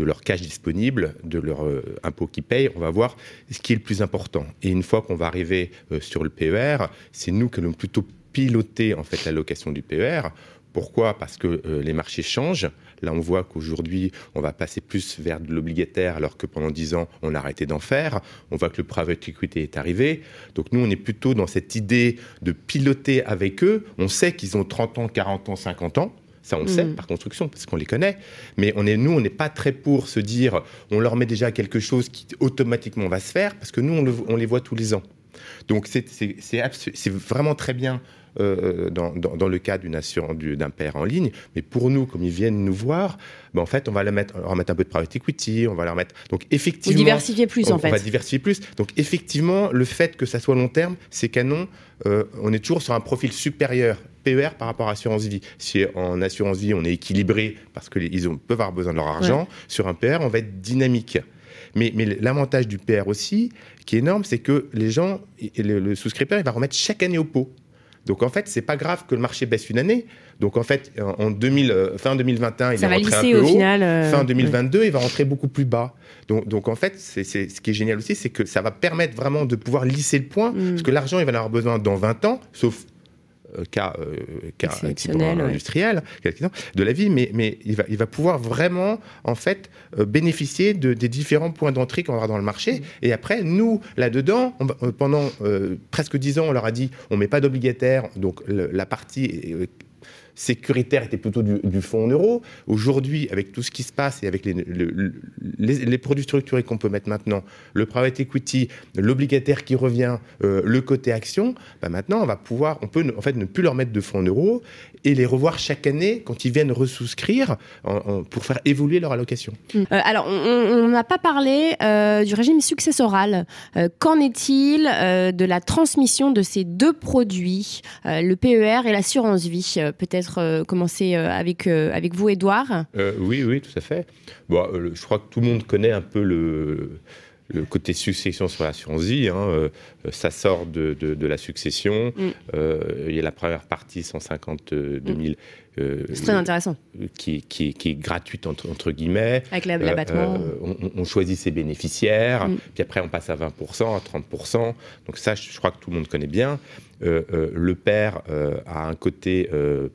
de leur cash disponible, de leur euh, impôt qu'ils payent, on va voir ce qui est le plus important. Et une fois qu'on va arriver euh, sur le PER, c'est nous qui allons plutôt piloter en fait l'allocation du PER. Pourquoi? Parce que euh, les marchés changent. Là, on voit qu'aujourd'hui, on va passer plus vers de l'obligataire, alors que pendant 10 ans, on a arrêté d'en faire. On voit que le private equity est arrivé. Donc, nous, on est plutôt dans cette idée de piloter avec eux. On sait qu'ils ont 30 ans, 40 ans, 50 ans. Ça, on le sait mm. par construction, parce qu'on les connaît. Mais on est, nous, on n'est pas très pour se dire, on leur met déjà quelque chose qui automatiquement va se faire, parce que nous, on, les voit tous les ans. Donc, c'est vraiment très bien euh, dans, dans, le cas d'une assurance d'un père en ligne. Mais pour nous, comme ils viennent nous voir, ben en fait, on va leur mettre, leur mettre un peu de private equity, on va leur mettre. Donc effectivement, Vous diversifier plus en fait. On va diversifier plus. Donc effectivement, le fait que ça soit long terme, c'est canon. Euh, on est toujours sur un profil supérieur PER par rapport à assurance vie. Si en assurance vie, on est équilibré parce qu'ils peuvent avoir besoin de leur argent, sur un PER, on va être dynamique. Mais, mais l'avantage du PR aussi, qui est énorme, c'est que les gens, le, le souscripteur, il va remettre chaque année au pot. Donc en fait, c'est pas grave que le marché baisse une année. Donc en fait, en 2000, euh, fin 2021, il va rentrer un peu haut. Final, euh, fin 2022, il va rentrer beaucoup plus bas. Donc, donc en fait, c'est, ce qui est génial aussi, c'est que ça va permettre vraiment de pouvoir lisser le point, mm. parce que l'argent, il va en avoir besoin dans 20 ans, sauf cas, euh, cas industriel de la vie, mais, mais il, va, il va pouvoir vraiment en fait euh, bénéficier de, des différents points d'entrée qu'on aura dans le marché. Mm. Et après, nous, là-dedans, pendant presque dix ans, on leur a dit on met pas d'obligataire, donc la partie sécuritaire était plutôt du, fonds en euros. Aujourd'hui, avec tout ce qui se passe et avec les, les, produits structurés qu'on peut mettre maintenant, le private equity, l'obligataire qui revient, euh, le côté action, bah maintenant on va pouvoir, on peut en fait ne plus leur mettre de fonds en euros et les revoir chaque année quand ils viennent resouscrire pour faire évoluer leur allocation. Mm. Euh, alors, on n'a pas parlé euh, du régime successoral. Qu'en est-il de la transmission de ces deux produits, le PER et l'assurance vie? Peut-être euh, commencer euh, avec, euh, avec vous, Edouard Oui, oui, tout à fait. Bon, je crois que tout le monde connaît un peu le le côté succession sur l'assurance vie, hein, ça sort de, de, la succession. Mm. il y a la première partie, 152 000. c'est très intéressant. Qui, qui, qui, est gratuite, entre, entre guillemets. Avec l'abattement. on, choisit ses bénéficiaires, mm. puis après on passe à 20%, à 30%. Donc ça, je, je crois que tout le monde connaît bien. Euh, euh, le père euh, a un côté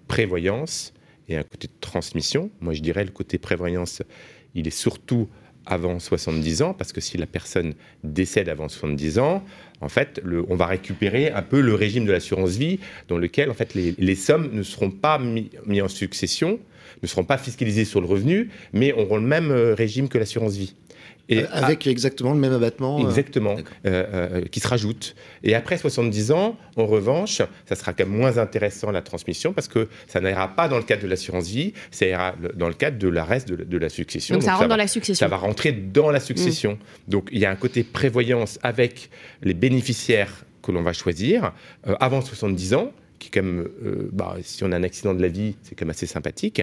prévoyance et un côté transmission. Moi, je dirais le côté prévoyance, il est surtout avant 70 ans, parce que si la personne décède avant 70 ans, en fait, on va récupérer un peu le régime de l'assurance vie, dans lequel en fait les, sommes ne seront pas mises mis en succession, ne seront pas fiscalisées sur le revenu, mais auront le même régime que l'assurance vie. Et euh, avec exactement le même abattement euh, Exactement, euh, qui se rajoute. Et après 70 ans, en revanche, ça sera quand même moins intéressant la transmission parce que ça n'ira pas dans le cadre de l'assurance vie, ça ira dans le cadre de la reste de, la succession. Donc, ça rentre dans la succession. Ça va rentrer dans la succession. Mm. Donc il y a un côté prévoyance avec les bénéficiaires que l'on va choisir avant 70 ans qui est quand même, euh, bah, si on a un accident de la vie, c'est quand même assez sympathique.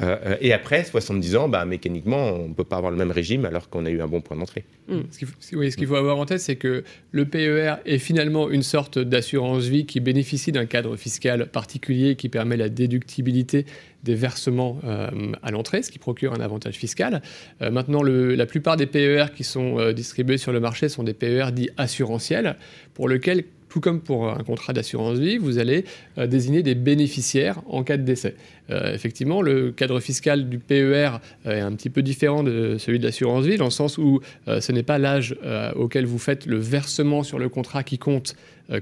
Euh, et après, 70 ans, bah, mécaniquement, on ne peut pas avoir le même régime alors qu'on a eu un bon point d'entrée. Mmh. Ce qu'il faut, avoir en tête, c'est que le PER est finalement une sorte d'assurance vie qui bénéficie d'un cadre fiscal particulier qui permet la déductibilité des versements euh, à l'entrée, ce qui procure un avantage fiscal. maintenant, le, la plupart des PER qui sont distribués sur le marché sont des PER dits assurantiels, pour lesquels tout comme pour un contrat d'assurance vie, vous allez euh, désigner des bénéficiaires en cas de décès. Euh, effectivement, le cadre fiscal du PER euh, est un petit peu différent de celui de l'assurance vie, dans le sens où ce n'est pas l'âge auquel vous faites le versement sur le contrat qui compte,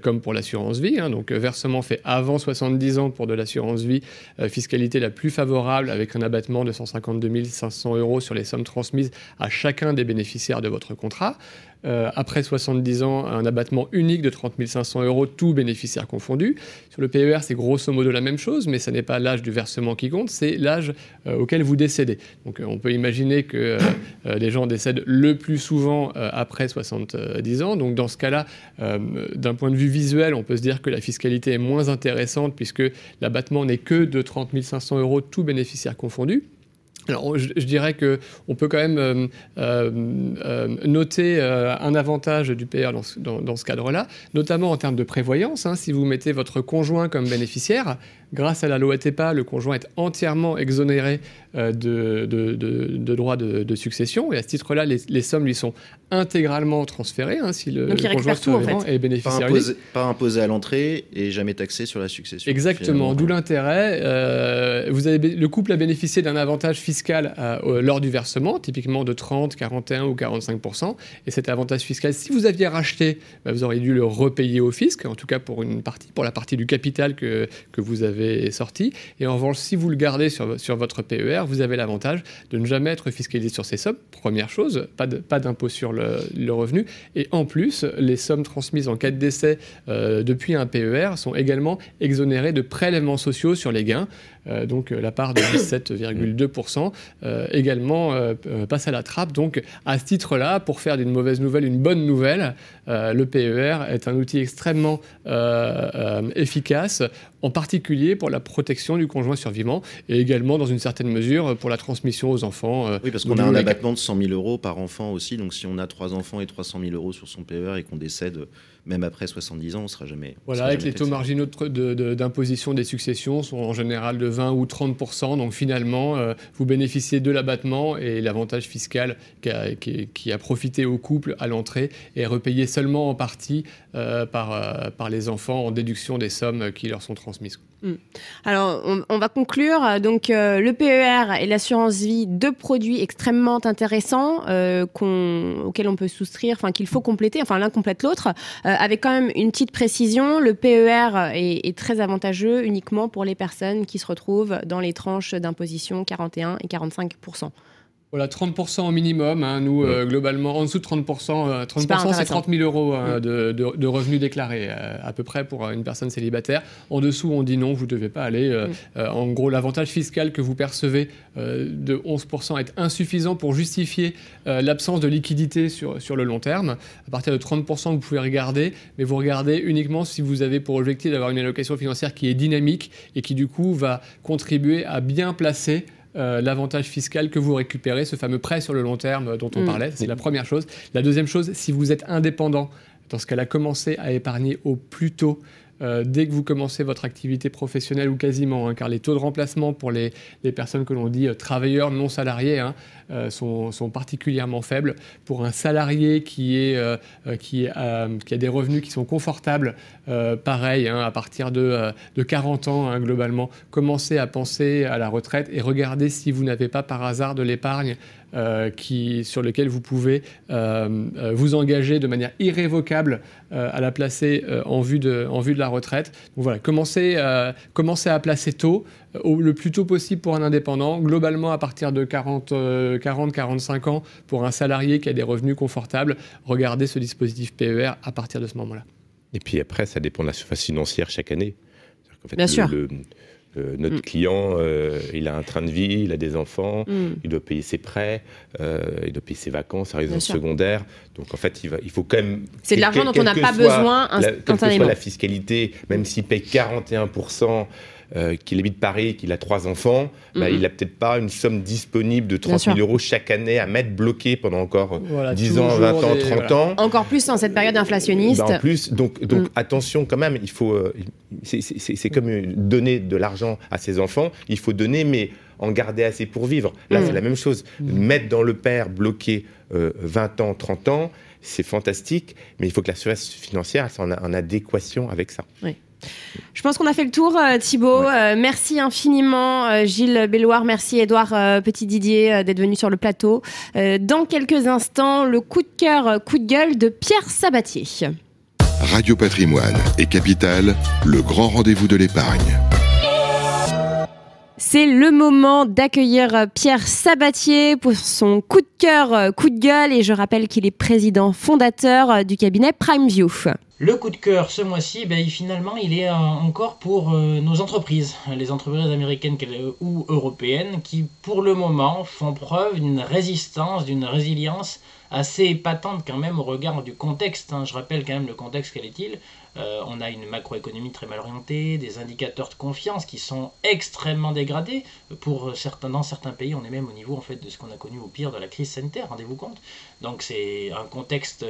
comme pour l'assurance vie. Hein. donc, versement fait avant 70 ans pour de l'assurance vie, fiscalité la plus favorable avec un abattement de 152 500 euros sur les sommes transmises à chacun des bénéficiaires de votre contrat. Euh, après 70 ans, un abattement unique de 30 500 euros, tout bénéficiaire confondu. Sur le PER, c'est grosso modo la même chose, mais ce n'est pas l'âge du versement qui compte, c'est l'âge euh, auquel vous décédez. Donc euh, on peut imaginer que les gens décèdent le plus souvent après 70 ans. Donc dans ce cas-là, d'un point de vue visuel, on peut se dire que la fiscalité est moins intéressante puisque l'abattement n'est que de 30 500 euros, tout bénéficiaire confondu. Je, dirais qu'on peut quand même euh, euh, euh, noter un avantage du PR dans ce, cadre-là, notamment en termes de prévoyance. Hein. si vous mettez votre conjoint comme bénéficiaire, grâce à la loi TEPA, le conjoint est entièrement exonéré de, de, droits de, succession. Et à ce titre-là, les, sommes lui sont intégralement transférées. Hein, si le, conjoint tout, en fait. est bénéficiaire. Pas imposé, à l'entrée et jamais taxé sur la succession. Exactement, d'où l'intérêt. vous avez, le couple a bénéficié d'un avantage fiscal fiscal euh, lors du versement, typiquement de 30, 41 ou 45% Et cet avantage fiscal, si vous aviez racheté, bah, vous auriez dû le repayer au fisc, en tout cas pour une partie, pour la partie du capital que, que vous avez sorti. Et en revanche, si vous le gardez sur, votre PER, vous avez l'avantage de ne jamais être fiscalisé sur ces sommes. Première chose, pas d'impôt sur le, le, revenu. Et en plus, les sommes transmises en cas de décès euh, depuis un PER sont également exonérées de prélèvements sociaux sur les gains. Euh, donc la part de 17,2% euh, également euh, passe à la trappe. Donc à ce titre-là, pour faire d'une mauvaise nouvelle une bonne nouvelle, le PER est un outil extrêmement efficace, en particulier pour la protection du conjoint survivant et également dans une certaine mesure pour la transmission aux enfants. oui, parce qu'on a un abattement de 100 000 euros par enfant aussi. Donc si on a trois enfants et 300 000 euros sur son PER et qu'on décède même après 70 ans, on ne sera jamais. Voilà, avec les taux marginaux d'imposition des successions sont en général de 20 ou 30% Donc finalement, euh, vous bénéficiez de l'abattement et l'avantage fiscal qui a, profité au couple à l'entrée est repayé seulement en partie euh, par, euh, par les enfants en déduction des sommes qui leur sont transmises. Hmm. Alors, on, va conclure. Donc, le PER et l'assurance vie, deux produits extrêmement intéressants auxquels on peut souscrire, enfin qu'il faut compléter, enfin l'un complète l'autre. Euh, avec quand même une petite précision, le PER est, est, très avantageux uniquement pour les personnes qui se retrouvent dans les tranches d'imposition 41 et 45 voilà, 30% au minimum. Hein, nous, euh, globalement, en dessous de 30%, 30% c'est 30 000 euros euh, de, de, revenus déclarés, euh, à peu près pour une personne célibataire. En dessous, on dit non, vous ne devez pas aller. en gros, l'avantage fiscal que vous percevez de 11% est insuffisant pour justifier l'absence de liquidité sur, sur le long terme. À partir de 30%, vous pouvez regarder, mais vous regardez uniquement si vous avez pour objectif d'avoir une allocation financière qui est dynamique et qui, du coup, va contribuer à bien placer euh, l'avantage fiscal que vous récupérez, ce fameux prêt sur le long terme dont on mm. parlait. C'est la première chose. La deuxième chose, si vous êtes indépendant, dans ce cas-là, commencez à épargner au plus tôt euh, dès que vous commencez votre activité professionnelle ou quasiment, hein, car les taux de remplacement pour les, personnes que l'on dit euh, travailleurs non salariés hein, euh, sont, particulièrement faibles. Pour un salarié qui, est, qui, a des revenus qui sont confortables, pareil, hein, à partir de, 40 ans globalement, commencez à penser à la retraite et regardez si vous n'avez pas par hasard de l'épargne qui, sur lequel vous pouvez vous engager de manière irrévocable à la placer en, vue de, en vue de la retraite. Donc voilà, commencez, euh, à placer tôt, euh, le plus tôt possible pour un indépendant, globalement à partir de 40-45 euh, ans pour un salarié qui a des revenus confortables. Regardez ce dispositif PER à partir de ce moment-là. Et puis après, ça dépend de la surface financière chaque année. Bien sûr Euh, notre mm. client, euh, il a un train de vie, il a des enfants, mm. il doit payer ses prêts, euh, il doit payer ses vacances, sa résidence secondaire. Donc en fait, il, va, il faut quand même. C'est de l'argent dont on n'a pas besoin instantanément. Quelle que soit la fiscalité, même s'il paye 41%. Qu'il habite Paris, qu'il a trois enfants, bah, il n'a peut-être pas une somme disponible de 30 000 euros chaque année à mettre bloqué pendant encore 10 ans, 20 ans, 30 ans. Encore plus dans cette période inflationniste. Bah, en plus, donc, donc mm. attention quand même, il faut, c'est comme donner de l'argent à ses enfants, il faut donner, mais en garder assez pour vivre. Là, mm. c'est la même chose. Mm. Mettre dans le père bloqué 20 euh, ans, 30 ans, c'est fantastique, mais il faut que la l'assurance financière soit en, adéquation avec ça. Oui. Je pense qu'on a fait le tour, euh, Thibaut. Euh, merci infiniment, Gilles Belloir. Merci, Edouard Petit-Didier, d'être venu sur le plateau. dans quelques instants, le coup de cœur, coup de gueule de Pierre Sabatier. Radio Patrimoine et Capital, le grand rendez-vous de l'épargne. C'est le moment d'accueillir Pierre Sabatier pour son coup de cœur, coup de gueule et je rappelle qu'il est président fondateur du cabinet PrimeView. Le coup de cœur ce mois-ci, ben, finalement, il est euh, encore pour euh, nos entreprises, les entreprises américaines ou européennes, qui pour le moment font preuve d'une résistance, d'une résilience assez épatante quand même au regard du contexte. Hein. Je rappelle quand même le contexte, quel est-il euh, On a une macroéconomie très mal orientée, des indicateurs de confiance qui sont extrêmement dégradés. Pour certains, dans certains pays, on est même au niveau de ce qu'on a connu au pire de la crise sanitaire, rendez-vous compte. Donc c'est un contexte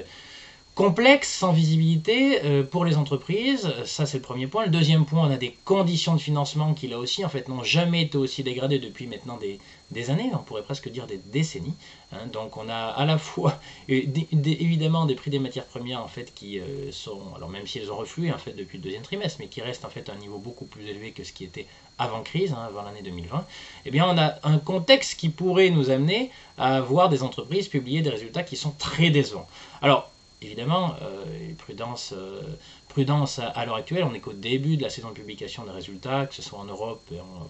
complexe, sans visibilité euh, pour les entreprises. Ça, c'est le premier point. Le deuxième point, on a des conditions de financement qui, là aussi, en fait, n'ont jamais été aussi dégradées depuis maintenant des, années, on pourrait presque dire des décennies. Hein. Donc, on a à la fois, évidemment, des prix des matières premières, en fait, qui euh, sont, alors même si elles ont reflué, en fait, depuis le deuxième trimestre, mais qui restent, en fait, à un niveau beaucoup plus élevé que ce qui était avant crise, hein, avant l'année 2020, eh bien, on a un contexte qui pourrait nous amener à voir des entreprises publier des résultats qui sont très décevants. Alors, évidemment, euh, prudence, euh, prudence à, l'heure actuelle, on n'est qu'au début de la saison de publication des résultats, que ce soit en Europe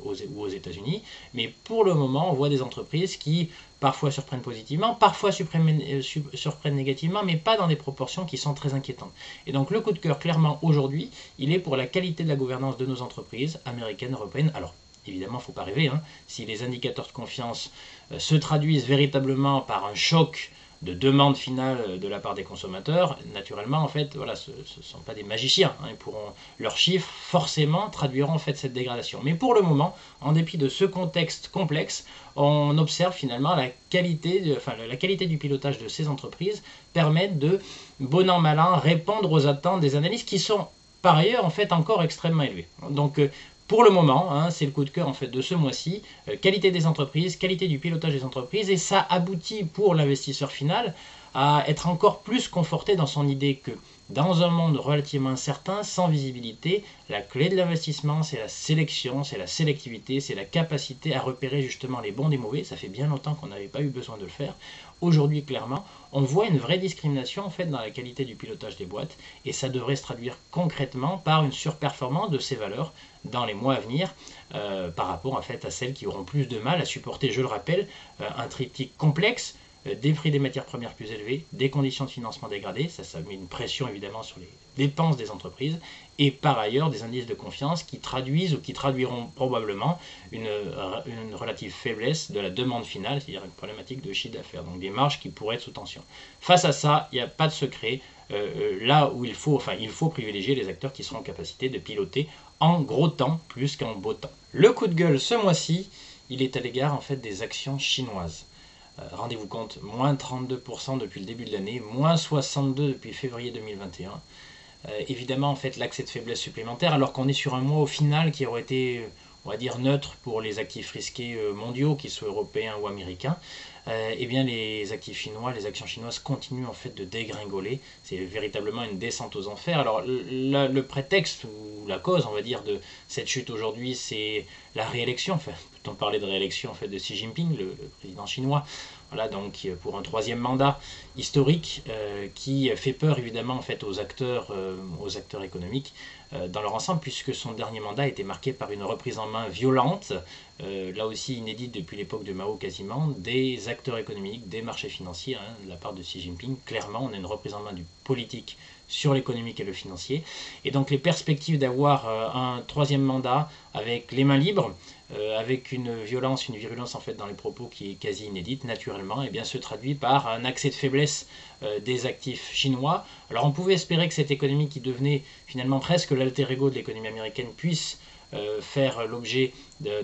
ou aux États-Unis. Mais pour le moment, on voit des entreprises qui parfois surprennent positivement, parfois euh, surprennent, négativement, mais pas dans des proportions qui sont très inquiétantes. Et donc le coup de cœur, clairement, aujourd'hui, il est pour la qualité de la gouvernance de nos entreprises américaines, européennes. Alors, évidemment, il ne faut pas rêver. Hein. Si les indicateurs de confiance se traduisent véritablement par un choc de demande finale de la part des consommateurs, naturellement, en fait, voilà, ce ne sont pas des magiciens. Hein, pourront, leurs chiffres, forcément, traduiront en fait cette dégradation. Mais pour le moment, en dépit de ce contexte complexe, on observe finalement la qualité, enfin, la qualité du pilotage de ces entreprises permet de, bon an mal an, répondre aux attentes des analystes qui sont par ailleurs en fait encore extrêmement élevées. Euh, pour le moment, hein, c'est le coup de cœur en fait de ce mois-ci. Euh, qualité des entreprises, qualité du pilotage des entreprises, et ça aboutit pour l'investisseur final à être encore plus conforté dans son idée que dans un monde relativement incertain, sans visibilité, la clé de l'investissement, c'est la sélection, c'est la sélectivité, c'est la capacité à repérer justement les bons des mauvais. Ça fait bien longtemps qu'on n'avait pas eu besoin de le faire. Aujourd'hui, clairement, on voit une vraie discrimination dans la qualité du pilotage des boîtes et ça devrait se traduire concrètement par une surperformance de ces valeurs dans les mois à venir euh, par rapport en fait à celles qui auront plus de mal à supporter, je le rappelle, euh, un triptyque complexe des prix des matières premières plus élevés, des conditions de financement dégradées, ça, ça met une pression évidemment sur les dépenses des entreprises, et par ailleurs des indices de confiance qui traduisent ou qui traduiront probablement une, une relative faiblesse de la demande finale, c'est-à-dire une problématique de chiffre d'affaires, donc des marges qui pourraient être sous tension. Face à ça, il n'y a pas de secret. là où il faut, enfin, il faut privilégier les acteurs qui seront en capacité de piloter en gros temps plus qu'en beau temps. Le coup de gueule ce mois-ci, il est à l'égard en fait des actions chinoises. Euh, rendez-vous compte, moins 32% depuis le début de l'année, moins 62% depuis février 2021. Euh, évidemment, en fait, l'accès de faiblesse supplémentaire, alors qu'on est sur un mois au final qui aurait été, on va dire, neutre pour les actifs risqués euh, mondiaux, qu'ils soient européens ou américains. Eh bien les actifs chinois, les actions chinoises continuent en fait de dégringoler. C'est véritablement une descente aux enfers. Alors le, prétexte ou la cause, on va dire, de cette chute aujourd'hui, c'est la réélection, enfin on parlait de réélection fait, de Xi Jinping, le, président chinois, voilà, donc pour un troisième mandat historique euh, qui fait peur évidemment en fait, aux, acteurs, euh, économiques euh, dans leur ensemble, puisque son dernier mandat a été marqué par une reprise en main violente, là aussi inédite depuis l'époque de Mao quasiment, des acteurs économiques, des marchés financiers, hein, de la part de Xi Jinping. Clairement, on a une reprise en main du politique sur l'économique et le financier. Et donc les perspectives d'avoir un troisième mandat avec les mains libres, euh, avec une violence, une virulence en fait dans les propos qui est quasi inédite, naturellement, et eh bien se traduit par un accès de faiblesse euh, des actifs chinois. Alors on pouvait espérer que cette économie qui devenait finalement presque l'alter ego de l'économie américaine puisse euh, faire l'objet d'un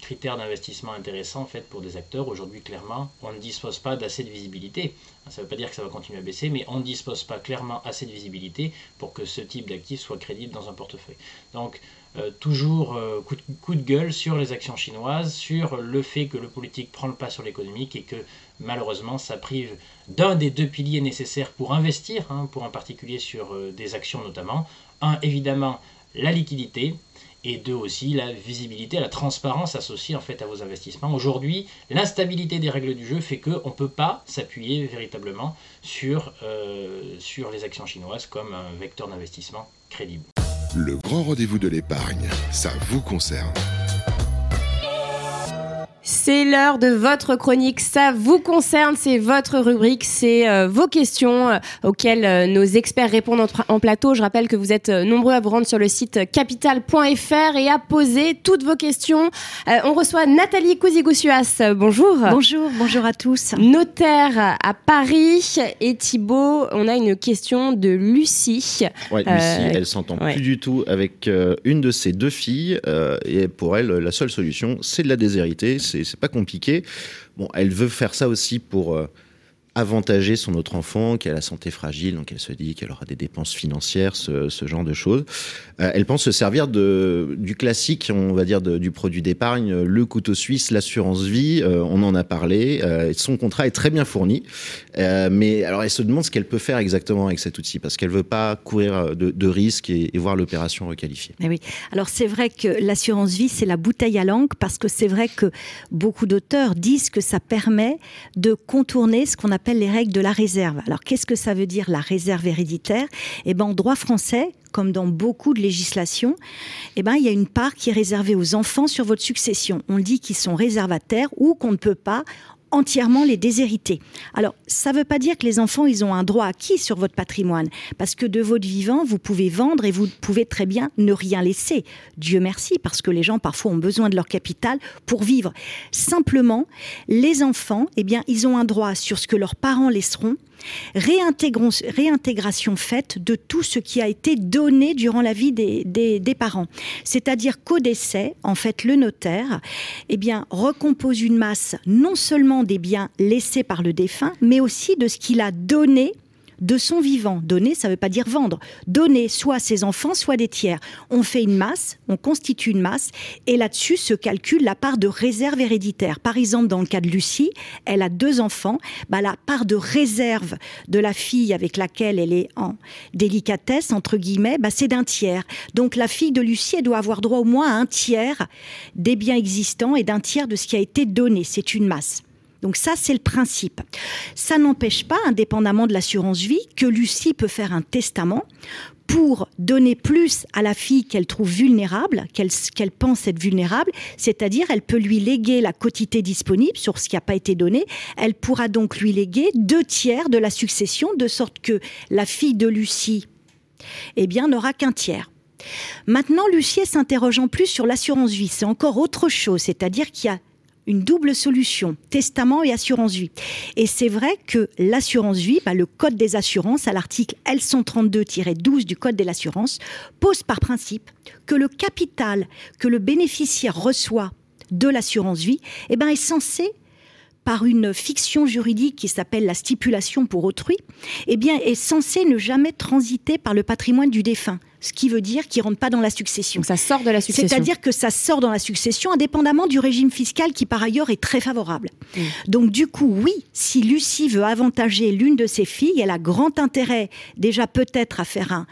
critère d'investissement intéressant en fait pour des acteurs. Aujourd'hui, clairement, on ne dispose pas d'assez de visibilité. Ça ne veut pas dire que ça va continuer à baisser, mais on ne dispose pas clairement assez de visibilité pour que ce type d'actifs soit crédible dans un portefeuille. Donc, euh, toujours euh, coup, de, gueule sur les actions chinoises, sur le fait que le politique prend le pas sur l'économique et que malheureusement ça prive d'un des deux piliers nécessaires pour investir, hein, pour en particulier sur euh, des actions notamment. Un, évidemment, la liquidité, et deux aussi la visibilité, la transparence associée en fait à vos investissements. Aujourd'hui, l'instabilité des règles du jeu fait qu'on ne peut pas s'appuyer véritablement sur les actions chinoises comme un vecteur d'investissement crédible. Le grand rendez-vous de l'épargne, ça vous concerne. C'est l'heure de votre chronique, ça vous concerne, c'est votre rubrique, c'est euh, vos questions euh, auxquelles euh, nos experts répondent en, plateau. Je rappelle que vous êtes nombreux à vous rendre sur le site capital.fr et à poser toutes vos questions. on reçoit Nathalie Cousigoussias. Bonjour. Bonjour, bonjour à tous. Notaire à Paris et Thibault, on a une question de Lucie. Ouais, Lucie, elle s'entend plus du tout avec une de ses deux filles et pour elle, la seule solution, c'est de la déshériter. C'est c'est pas compliqué. Bon, elle veut faire ça aussi pour avantager son autre enfant qui a la santé fragile, donc elle se dit qu'elle aura des dépenses financières, ce, genre de choses. Euh, elle pense se servir de, du classique, on va dire, du produit d'épargne, le couteau suisse, l'assurance vie, euh, on en a parlé, euh, son contrat est très bien fourni, mais alors elle se demande ce qu'elle peut faire exactement avec cet outil, parce qu'elle veut pas courir de, risques et, voir l'opération requalifiée. Oui, alors c'est vrai que l'assurance vie, c'est la bouteille à langue, parce que c'est vrai que beaucoup d'auteurs disent que ça permet de contourner ce qu'on appelle les règles de la réserve. Alors qu'est-ce que ça veut dire la réserve héréditaire? Eh ben en droit français, comme dans beaucoup de législations, eh ben, il y a une part qui est réservée aux enfants sur votre succession. On dit qu'ils sont réservataires ou qu'on ne peut pas entièrement les déshériter. Alors, ça ne veut pas dire que les enfants, ils ont un droit acquis sur votre patrimoine, parce que de votre vivant, vous pouvez vendre et vous pouvez très bien ne rien laisser. Dieu merci, parce que les gens parfois ont besoin de leur capital pour vivre. Simplement, les enfants, eh bien, ils ont un droit sur ce que leurs parents laisseront réintégration faite de tout ce qui a été donné durant la vie des, des, parents. C'est-à-dire qu'au décès, en fait, le notaire eh bien, recompose une masse non seulement des biens laissés par le défunt, mais aussi de ce qu'il a donné de son vivant. Donner, ça ne veut pas dire vendre. Donner soit à ses enfants, soit des tiers. On fait une masse, on constitue une masse, et là-dessus se calcule la part de réserve héréditaire. Par exemple, dans le cas de Lucie, elle a deux enfants. Bah, la part de réserve de la fille avec laquelle elle est en délicatesse, entre guillemets, bah, c'est d'un tiers. Donc la fille de Lucie, elle doit avoir droit au moins à un tiers des biens existants et d'un tiers de ce qui a été donné. C'est une masse. Donc ça, c'est le principe. Ça n'empêche pas, indépendamment de l'assurance vie, que Lucie peut faire un testament pour donner plus à la fille qu'elle trouve vulnérable, qu'elle pense être vulnérable, c'est-à-dire elle peut lui léguer la quotité disponible sur ce qui n'a pas été donné, elle pourra donc lui léguer deux tiers de la succession, de sorte que la fille de Lucie eh bien, n'aura qu'un tiers. Maintenant, Lucie s'interroge en plus sur l'assurance vie. C'est encore autre chose, c'est-à-dire qu'il y a une double solution, testament et assurance vie. Et c'est vrai que l'assurance vie, bah, le code des assurances, à l'article L132-12 du code de l'assurance, pose par principe que le capital que le bénéficiaire reçoit de l'assurance vie eh ben, est censé par une fiction juridique qui s'appelle la stipulation pour autrui, eh bien, est censé ne jamais transiter par le patrimoine du défunt ce qui veut dire qu'il ne rentre pas dans la succession. ça sort de la succession. C'est-à-dire que ça sort dans la succession indépendamment du régime fiscal qui par ailleurs est très favorable. Mm. Donc du coup, oui, si Lucie veut avantager l'une de ses filles, elle a grand intérêt déjà peut-être à faire un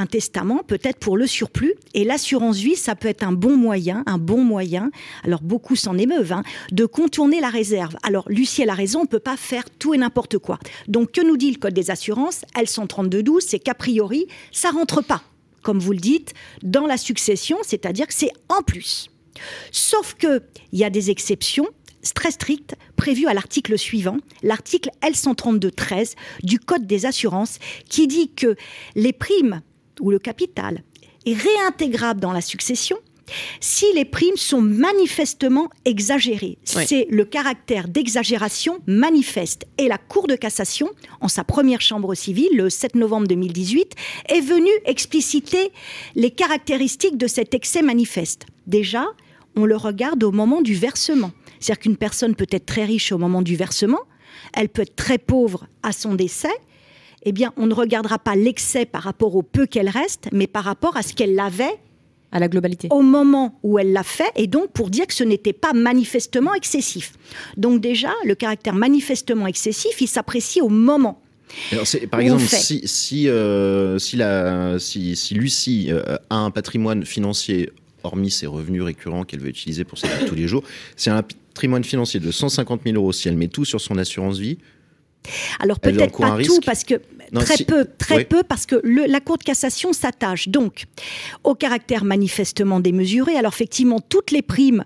un testament peut-être pour le surplus. Et l'assurance vie, ça peut être un bon moyen, un bon moyen, alors beaucoup s'en émeuvent, hein, de contourner la réserve. Alors Lucie, elle a raison, on ne peut pas faire tout et n'importe quoi. Donc que nous dit le Code des assurances? L132.12, c'est qu'a priori, ça rentre pas, comme vous le dites, dans la succession, c'est-à-dire que c'est en plus. Sauf qu'il y a des exceptions très strictes prévues à l'article suivant, l'article L132.13 du Code des assurances, qui dit que les primes ou le capital est réintégrable dans la succession si les primes sont manifestement exagérées. C'est le caractère d'exagération manifeste. Et la Cour de cassation, en sa première chambre civile, le 7 novembre 2018, est venue expliciter les caractéristiques de cet excès manifeste. Déjà, on le regarde au moment du versement. C'est-à-dire qu'une personne peut être très riche au moment du versement, elle peut être très pauvre à son décès. Eh bien, on ne regardera pas l'excès par rapport au peu qu'elle reste, mais par rapport à ce qu'elle avait à la globalité. Au moment où elle l'a fait, et donc pour dire que ce n'était pas manifestement excessif. Donc déjà, le caractère manifestement excessif, il s'apprécie au moment. par exemple, si, si, euh, si, la, si, si Lucie euh, a un patrimoine financier hormis ses revenus récurrents qu'elle veut utiliser pour ses tous les jours, c'est un patrimoine financier de 150 000 euros si elle met tout sur son assurance vie. Alors peut-être pas tout parce que très peu, très peu parce que le, la Cour de cassation s'attache donc au caractère manifestement démesuré. Alors effectivement, toutes les primes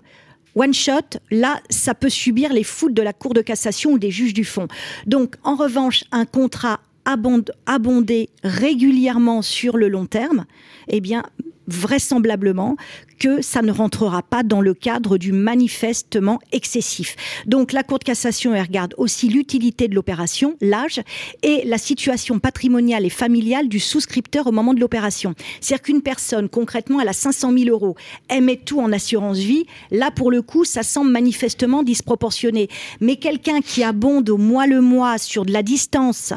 one shot, là, ça peut subir les foudres de la Cour de cassation ou des juges du fond. Donc, en revanche, un contrat abondé régulièrement sur le long terme, eh bien, vraisemblablement que ça ne rentrera pas dans le cadre du manifestement excessif. Donc la Cour de cassation regarde aussi l'utilité de l'opération, l'âge et la situation patrimoniale et familiale du souscripteur au moment de l'opération. C'est-à-dire qu'une personne, concrètement, elle a 500 000 euros, elle met tout en assurance vie, là pour le coup, ça semble manifestement disproportionné. Mais quelqu'un qui abonde au mois le mois sur de la distance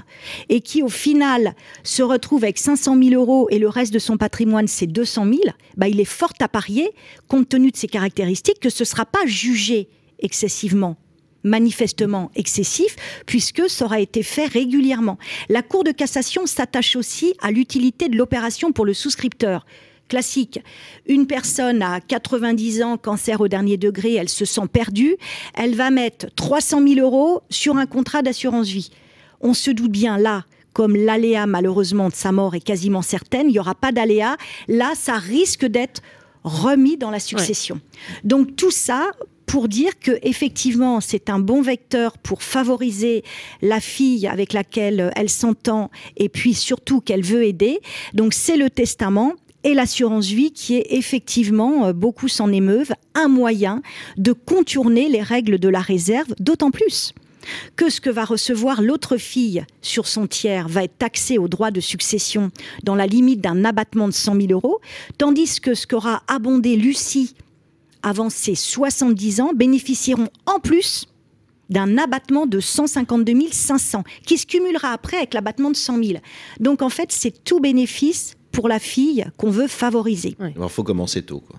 et qui au final se retrouve avec 500 000 euros et le reste de son patrimoine c'est 200 000, bah, il est fort à parier, compte tenu de ses caractéristiques, que ce ne sera pas jugé excessivement manifestement excessif, puisque ça aura été fait régulièrement. La Cour de cassation s'attache aussi à l'utilité de l'opération pour le souscripteur. Classique, une personne à 90 ans, cancer au dernier degré, elle se sent perdue, elle va mettre 300 000 euros sur un contrat d'assurance vie. On se doute bien là comme l'aléa malheureusement de sa mort est quasiment certaine, il n'y aura pas d'aléa. Là, ça risque d'être remis dans la succession. Donc tout ça pour dire que effectivement c'est un bon vecteur pour favoriser la fille avec laquelle elle s'entend et puis surtout qu'elle veut aider. Donc c'est le testament et l'assurance vie qui est effectivement, euh, beaucoup s'en émeuvent, un moyen de contourner les règles de la réserve, d'autant plus que ce que va recevoir l'autre fille sur son tiers va être taxé au droit de succession dans la limite d'un abattement de 100 000 euros, tandis que ce qu'aura abondé Lucie avant ses 70 ans bénéficieront en plus d'un abattement de 152 500 qui se cumulera après avec l'abattement de 100 000. Donc en fait, c'est tout bénéfice pour la fille qu'on veut favoriser. Il faut commencer tôt. Quoi.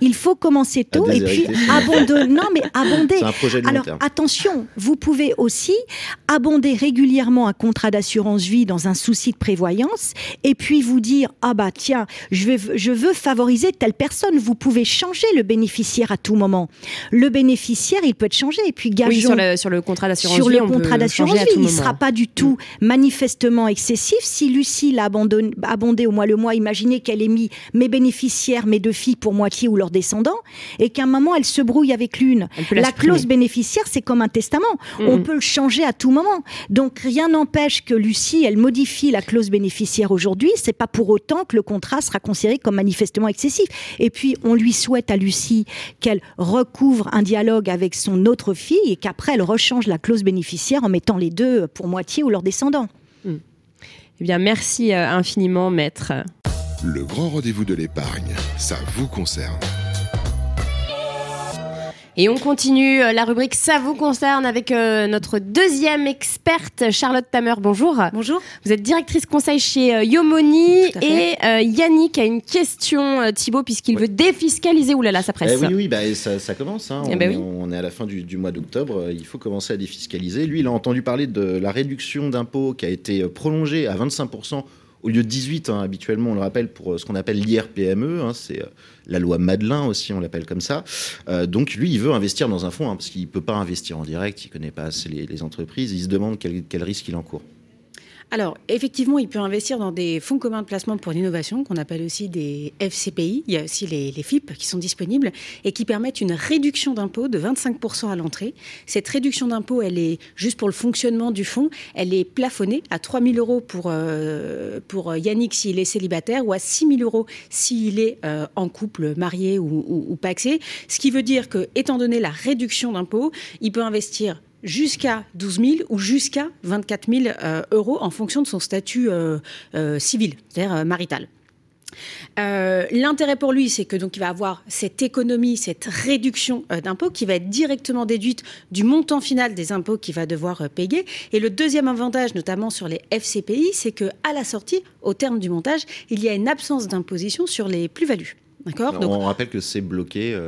Il faut commencer tôt et puis abonder. Non, mais abonder. Un projet de Alors attention, vous pouvez aussi abonder régulièrement un contrat d'assurance vie dans un souci de prévoyance et puis vous dire ah bah tiens, je, vais, je veux favoriser telle personne. Vous pouvez changer le bénéficiaire à tout moment. Le bénéficiaire, il peut être changé et puis gageons sur, le, sur le contrat d'assurance vie. Sur le contrat d'assurance vie, il ne sera pas du tout mm. manifestement excessif si Lucie l'a abondé au mois le mois, imaginez qu'elle ait mis mes bénéficiaires, mes deux filles pour moitié ou leurs descendants, et qu'à un moment elle se brouille avec l'une. La clause bénéficiaire, c'est comme un testament. On mhm. peut le changer à tout moment. Donc rien n'empêche que Lucie, elle modifie la clause bénéficiaire aujourd'hui. C'est pas pour autant que le contrat sera considéré comme manifestement excessif. Et puis on lui souhaite à Lucie qu'elle recouvre un dialogue avec son autre fille et qu'après elle rechange la clause bénéficiaire en mettant les deux pour moitié ou leurs descendants. Eh bien, merci euh, infiniment, maître. Le grand rendez-vous de l'épargne, ça vous concerne. Et on continue euh, la rubrique Ça vous concerne avec euh, notre deuxième experte, Charlotte Tamer. Bonjour. Bonjour. Vous êtes directrice conseil chez euh, Yomoni et Yannick a une question, Thibaut, puisqu'il veut défiscaliser. Oulala, ça presse. Eh oui, oui, bah, ça, commence. Hein. Eh ben on, est à la fin du, mois d'octobre. Il faut commencer à défiscaliser. Lui, il a entendu parler de la réduction d'impôt qui a été prolongée à 25% au lieu de 18 hein, habituellement, on le rappelle pour ce qu'on appelle l'IRPME, hein, c'est la loi Madelin aussi, on l'appelle comme ça. donc lui, il veut investir dans un fonds parce qu'il ne peut pas investir en direct, il ne connaît pas assez les, entreprises, il se demande quel, quel risque il encourt. Alors, effectivement, il peut investir dans des fonds communs de placement pour l'innovation, qu'on appelle aussi des FCPI. Il y a aussi les, FIP qui sont disponibles et qui permettent une réduction d'impôt de 25% à l'entrée. Cette réduction d'impôt, elle est juste pour le fonctionnement du fonds, elle est plafonnée à 3 000 euros pour, euh, pour Yannick s'il est célibataire ou à 6 000 euros s'il est euh, en couple, marié ou, ou, paxé. Ce qui veut dire que, étant donné la réduction d'impôt, il peut investir jusqu'à 12 000 ou jusqu'à 24 000 euh, euros en fonction de son statut euh, euh, civil, c'est-à-dire marital. L'intérêt pour lui, c'est que donc il va avoir cette économie, cette réduction d'impôts qui va être directement déduite du montant final des impôts qu'il va devoir payer. Et le deuxième avantage, notamment sur les FCPI, c'est que à la sortie, au terme du montage, il y a une absence d'imposition sur les plus-values. D'accord? On rappelle que c'est bloqué.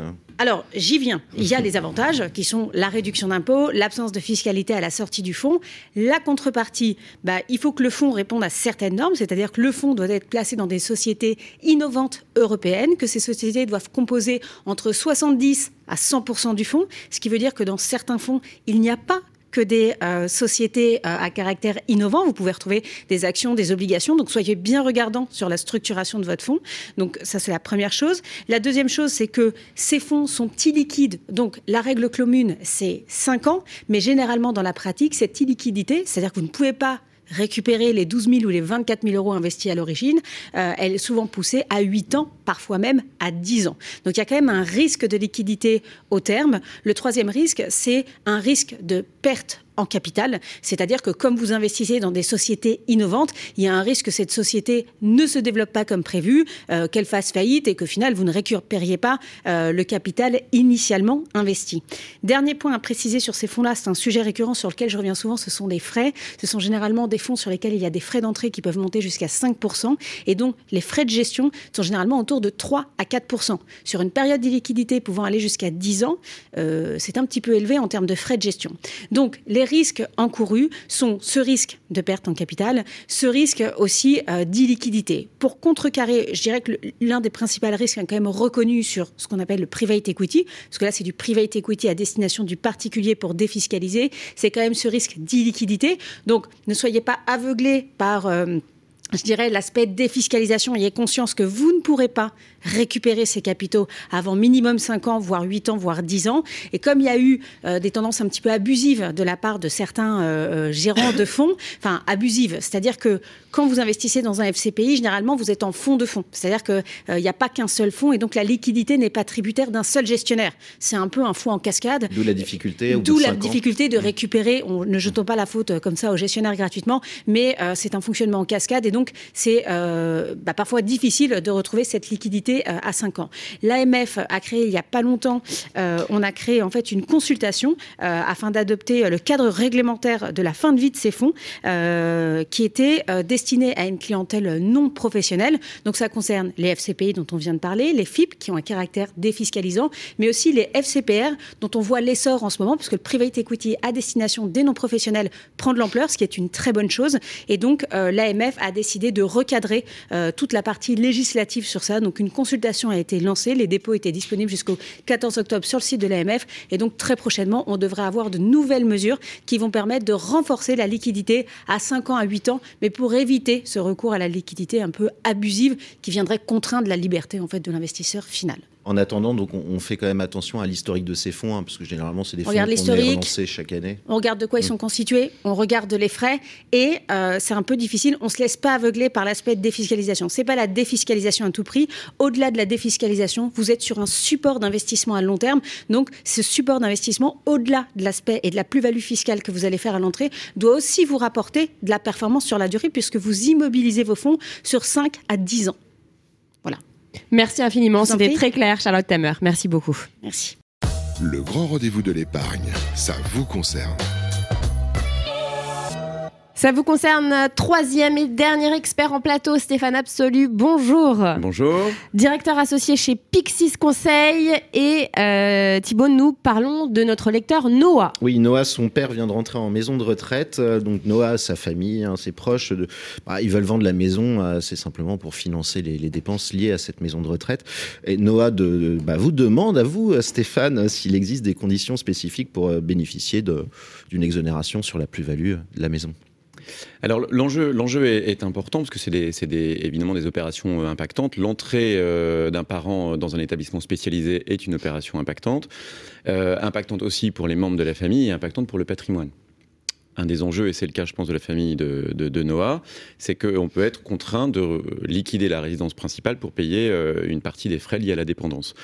Alors, j'y viens. Il y a des avantages qui sont la réduction d'impôts, l'absence de fiscalité à la sortie du fonds. La contrepartie, bah, il faut que le fonds réponde à certaines normes, c'est-à-dire que le fonds doit être placé dans des sociétés innovantes européennes, que ces sociétés doivent composer entre 70 à 100% du fonds, ce qui veut dire que dans certains fonds, il n'y a pas que des euh, sociétés euh, à caractère innovant. Vous pouvez retrouver des actions, des obligations. Donc soyez bien regardant sur la structuration de votre fonds. Donc ça c'est la première chose. La deuxième chose c'est que ces fonds sont illiquides. Donc la règle commune c'est 5 ans, mais généralement dans la pratique cette illiquidité, c'est-à-dire que vous ne pouvez pas récupérer les 12 000 ou les 24 000 euros investis à l'origine, euh, elle est souvent poussée à 8 ans, parfois même à 10 ans. Donc il y a quand même un risque de liquidité au terme. Le troisième risque, c'est un risque de perte en capital. C'est-à-dire que comme vous investissez dans des sociétés innovantes, il y a un risque que cette société ne se développe pas comme prévu, euh, qu'elle fasse faillite et qu'au final, vous ne récupériez pas euh, le capital initialement investi. Dernier point à préciser sur ces fonds-là, c'est un sujet récurrent sur lequel je reviens souvent, ce sont des frais. Ce sont généralement des fonds sur lesquels il y a des frais d'entrée qui peuvent monter jusqu'à 5%. Et donc, les frais de gestion sont généralement autour de 3 à 4%. Sur une période d'illiquidité pouvant aller jusqu'à 10 ans, euh, c'est un petit peu élevé en termes de frais de gestion. Donc, les risques encourus sont ce risque de perte en capital, ce risque aussi euh, d'illiquidité. Pour contrecarrer, je dirais que l'un des principaux risques est quand même reconnu sur ce qu'on appelle le private equity, parce que là c'est du private equity à destination du particulier pour défiscaliser, c'est quand même ce risque d'illiquidité. Donc ne soyez pas aveuglés par... Euh, je dirais, l'aspect défiscalisation, ayez conscience que vous ne pourrez pas récupérer ces capitaux avant minimum 5 ans, voire 8 ans, voire 10 ans. Et comme il y a eu euh, des tendances un petit peu abusives de la part de certains euh, euh, gérants de fonds, enfin abusives, c'est-à-dire que quand vous investissez dans un FCPI, généralement vous êtes en fonds de fonds. C'est-à-dire qu'il n'y a pas qu'un seul fonds et donc la liquidité n'est pas tributaire d'un seul gestionnaire. C'est un peu un fonds en cascade. D'où la difficulté. D'où la difficulté de récupérer. On, ne jetons pas la faute comme ça au gestionnaire gratuitement, mais c'est un fonctionnement en cascade et donc c'est bah, parfois difficile de retrouver cette liquidité euh, à 5 ans. L'AMF a créé il n'y a pas longtemps, euh, on a créé en fait une consultation euh, afin d'adopter le cadre réglementaire de la fin de vie de ces fonds qui était destiné à une clientèle non professionnelle. Donc ça concerne les FCPI dont on vient de parler, les FIP qui ont un caractère défiscalisant, mais aussi les FCPR dont on voit l'essor en ce moment puisque le private equity à destination des non professionnels prend de l'ampleur, ce qui est une très bonne chose. Et donc l'AMF a décidé de recadrer toute la partie législative sur ça, donc une consultation a été lancée. Les dépôts étaient disponibles jusqu'au 14 octobre sur le site de l'AMF. Et donc, très prochainement, on devrait avoir de nouvelles mesures qui vont permettre de renforcer la liquidité à 5 ans, à 8 ans, mais pour éviter ce recours à la liquidité un peu abusive qui viendrait contraindre la liberté en fait, de l'investisseur final. En attendant, donc on, fait quand même attention à l'historique de ces fonds, hein, parce que généralement c'est des fonds qu'on est chaque année. On regarde de quoi ils mm. sont constitués, on regarde les frais, et euh, c'est un peu difficile. On se laisse pas aveugler par l'aspect de défiscalisation. C'est pas la défiscalisation à tout prix. Au-delà de la défiscalisation, vous êtes sur un support d'investissement à long terme. Donc ce support d'investissement, au-delà de l'aspect et de la plus-value fiscale que vous allez faire à l'entrée, doit aussi vous rapporter de la performance sur la durée, puisque vous immobilisez vos fonds sur 5 à 10 ans. Voilà. Merci infiniment, c'était très clair, Charlotte Tamer. Merci beaucoup. Merci. Le grand rendez-vous de l'épargne, ça vous concerne. Ça vous concerne, troisième et dernier expert en plateau, Stéphane Absolu. Bonjour. Bonjour. Directeur associé chez Pixis Conseil. Et euh, Thibault, nous parlons de notre lecteur Noah. Oui, Noah, son père vient de rentrer en maison de retraite. Euh, donc Noah, sa famille, hein, ses proches, de, bah, ils veulent vendre la maison. Euh, c'est simplement pour financer les, dépenses liées à cette maison de retraite. Et Noah de, bah, vous demande à vous, Stéphane, s'il existe des conditions spécifiques pour bénéficier d'une exonération sur la plus-value de la maison. Alors l'enjeu, est, important parce que c'est, évidemment des opérations euh, impactantes. L'entrée euh, d'un parent dans un établissement spécialisé est une opération impactante, euh, impactante aussi pour les membres de la famille et impactante pour le patrimoine un des enjeux, et c'est le cas, je pense, de la famille de, Noah, c'est qu'on peut être contraint de liquider la résidence principale pour payer euh, une partie des frais liés à la dépendance.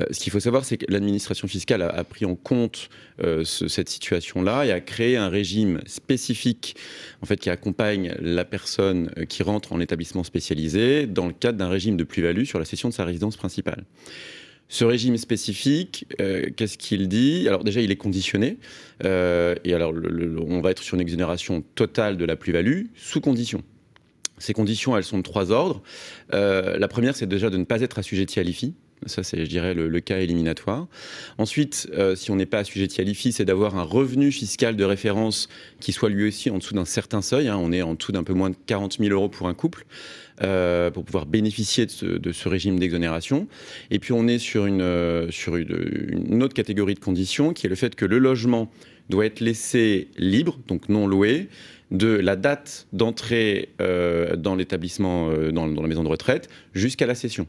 Euh, ce qu'il faut savoir, c'est que l'administration fiscale a, pris en compte euh, cette situation-là et a créé un régime spécifique, en fait, qui accompagne la personne qui rentre en établissement spécialisé dans le cadre d'un régime de plus-value sur la cession de sa résidence principale. Ce régime spécifique, euh, qu'est-ce qu'il dit? Alors déjà, il est conditionné. Euh, et alors, on va être sur une exonération totale de la plus-value sous condition. Ces conditions, elles sont de trois ordres. Euh, la première, c'est déjà de ne pas être assujetti à l'IFI. Ça, c'est, je dirais, le, cas éliminatoire. Ensuite, si on n'est pas assujetti à l'IFI, c'est d'avoir un revenu fiscal de référence qui soit lui aussi en dessous d'un certain seuil. Hein. On est en dessous d'un peu moins de 40 000 euros pour un couple. Euh, pour pouvoir bénéficier de ce, régime d'exonération. Et puis on est sur, une, euh, sur une, autre catégorie de conditions qui est le fait que le logement doit être laissé libre, donc non loué, de la date d'entrée euh, dans l'établissement, dans, dans la maison de retraite, jusqu'à la cession.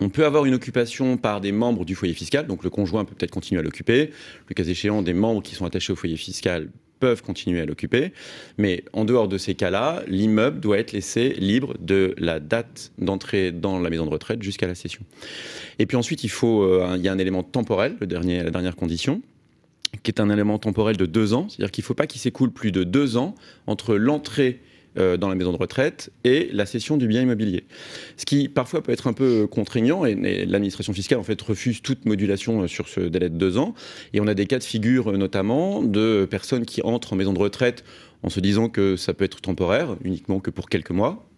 On peut avoir une occupation par des membres du foyer fiscal, donc le conjoint peut peut-être continuer à l'occuper. Le cas échéant, des membres qui sont attachés au foyer fiscal peuvent continuer à l'occuper. Mais en dehors de ces cas-là, l'immeuble doit être laissé libre de la date d'entrée dans la maison de retraite jusqu'à la cession. Et puis ensuite, il, faut, euh, il y a un élément temporel, le dernier, la dernière condition qui est un élément temporel de deux ans, c'est-à-dire qu'il ne faut pas qu'il s'écoule plus de deux ans entre l'entrée dans la maison de retraite et la cession du bien immobilier. Ce qui parfois peut être un peu contraignant et, l'administration fiscale en fait refuse toute modulation euh, sur ce délai de deux ans. Et on a des cas de figure euh, notamment de personnes qui entrent en maison de retraite en se disant que ça peut être temporaire, uniquement que pour quelques mois,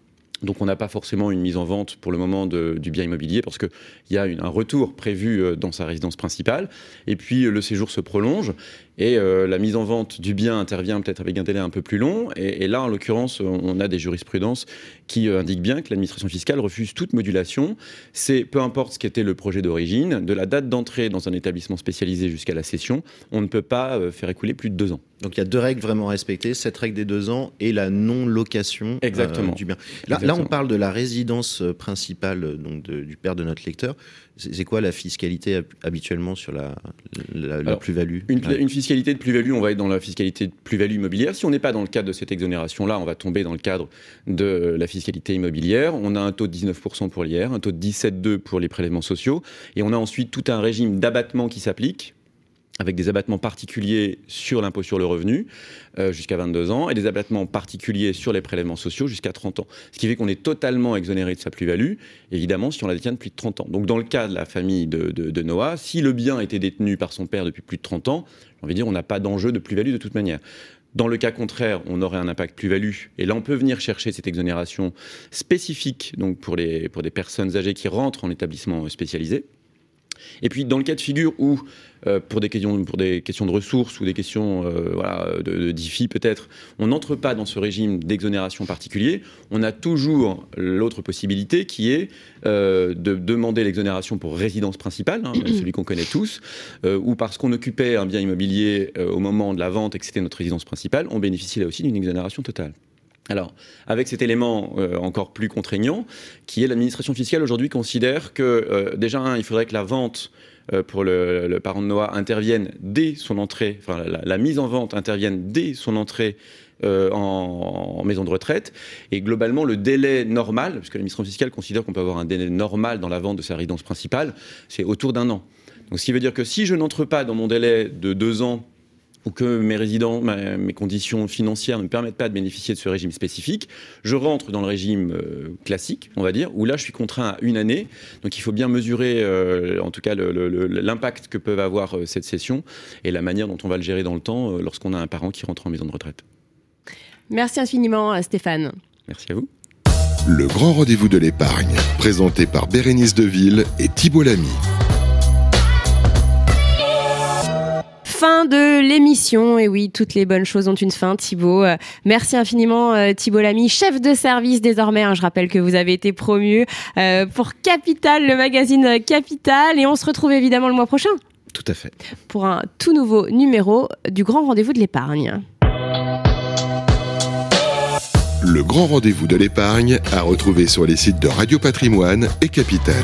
donc on n'a pas forcément une mise en vente pour le moment du bien immobilier parce qu'il y a un retour prévu dans sa résidence principale. Et puis le séjour se prolonge et euh, la mise en vente du bien intervient peut-être avec un délai un peu plus long. Et, là, en l'occurrence, on a des jurisprudences qui euh, indiquent bien que l'administration fiscale refuse toute modulation. C'est peu importe ce qu'était le projet d'origine, de la date d'entrée dans un établissement spécialisé jusqu'à la cession, on ne peut pas euh, faire écouler plus de deux ans. Donc il y a deux règles vraiment respectées, cette règle des deux ans et la non-location du bien. Là, là, on parle de la résidence principale donc du père de notre lecteur. C'est quoi la fiscalité habituellement sur la, la, plus-value une, une, fiscalité de plus-value, on va être dans la fiscalité de plus-value immobilière. Si on n'est pas dans le cadre de cette exonération-là, on va tomber dans le cadre de la fiscalité immobilière. On a un taux de 19% pour l'IR, un taux de 17,2% pour les prélèvements sociaux, et on a ensuite tout un régime d'abattement qui s'applique avec des abattements particuliers sur l'impôt sur le revenu euh, jusqu'à 22 ans et des abattements particuliers sur les prélèvements sociaux jusqu'à 30 ans. Ce qui fait qu'on est totalement exonéré de sa plus-value, évidemment, si on la détient depuis 30 ans. Donc dans le cas de la famille de, Noah, si le bien était détenu par son père depuis plus de 30 ans, on va dire on n'a pas d'enjeu de plus-value de toute manière. Dans le cas contraire, on aurait un impact plus-value. Et là, on peut venir chercher cette exonération spécifique donc pour, les, pour des personnes âgées qui rentrent en établissement spécialisé. Et puis, dans le cas de figure où, euh, pour, des questions, pour des questions de ressources ou des questions euh, voilà, de, de peut-être, on n'entre pas dans ce régime d'exonération particulier, on a toujours l'autre possibilité qui est euh, de demander l'exonération pour résidence principale, hein, celui qu'on connaît tous, ou parce qu'on occupait un bien immobilier au moment de la vente et que c'était notre résidence principale, on bénéficie là aussi d'une exonération totale. Alors, avec cet élément euh, encore plus contraignant, qui est l'administration fiscale aujourd'hui considère que euh, déjà, il faudrait que la vente euh, pour le, parent de Noah intervienne dès son entrée, enfin la, mise en vente intervienne dès son entrée en, maison de retraite. Et globalement, le délai normal, puisque l'administration fiscale considère qu'on peut avoir un délai normal dans la vente de sa résidence principale, c'est autour d'un an. Donc, ce qui veut dire que si je n'entre pas dans mon délai de deux ans ou que mes résidents, mes conditions financières ne me permettent pas de bénéficier de ce régime spécifique, je rentre dans le régime euh, classique, on va dire, où là je suis contraint à une année. Donc il faut bien mesurer, euh, en tout cas, l'impact que peuvent avoir euh, cette session et la manière dont on va le gérer dans le temps lorsqu'on a un parent qui rentre en maison de retraite. Merci infiniment Stéphane. Merci à vous. Le grand rendez-vous de l'épargne, présenté par Bérénice Deville et Thibault Lamy. Fin de l'émission. Et oui, toutes les bonnes choses ont une fin, Thibaut. Euh, merci infiniment, euh, Thibaut Lamy, chef de service désormais. Hein. je rappelle que vous avez été promu euh, pour Capital, le magazine Capital. Et on se retrouve évidemment le mois prochain. Tout à fait. Pour un tout nouveau numéro du Grand Rendez-vous de l'épargne. Le Grand Rendez-vous de l'épargne à retrouver sur les sites de Radio Patrimoine et Capital.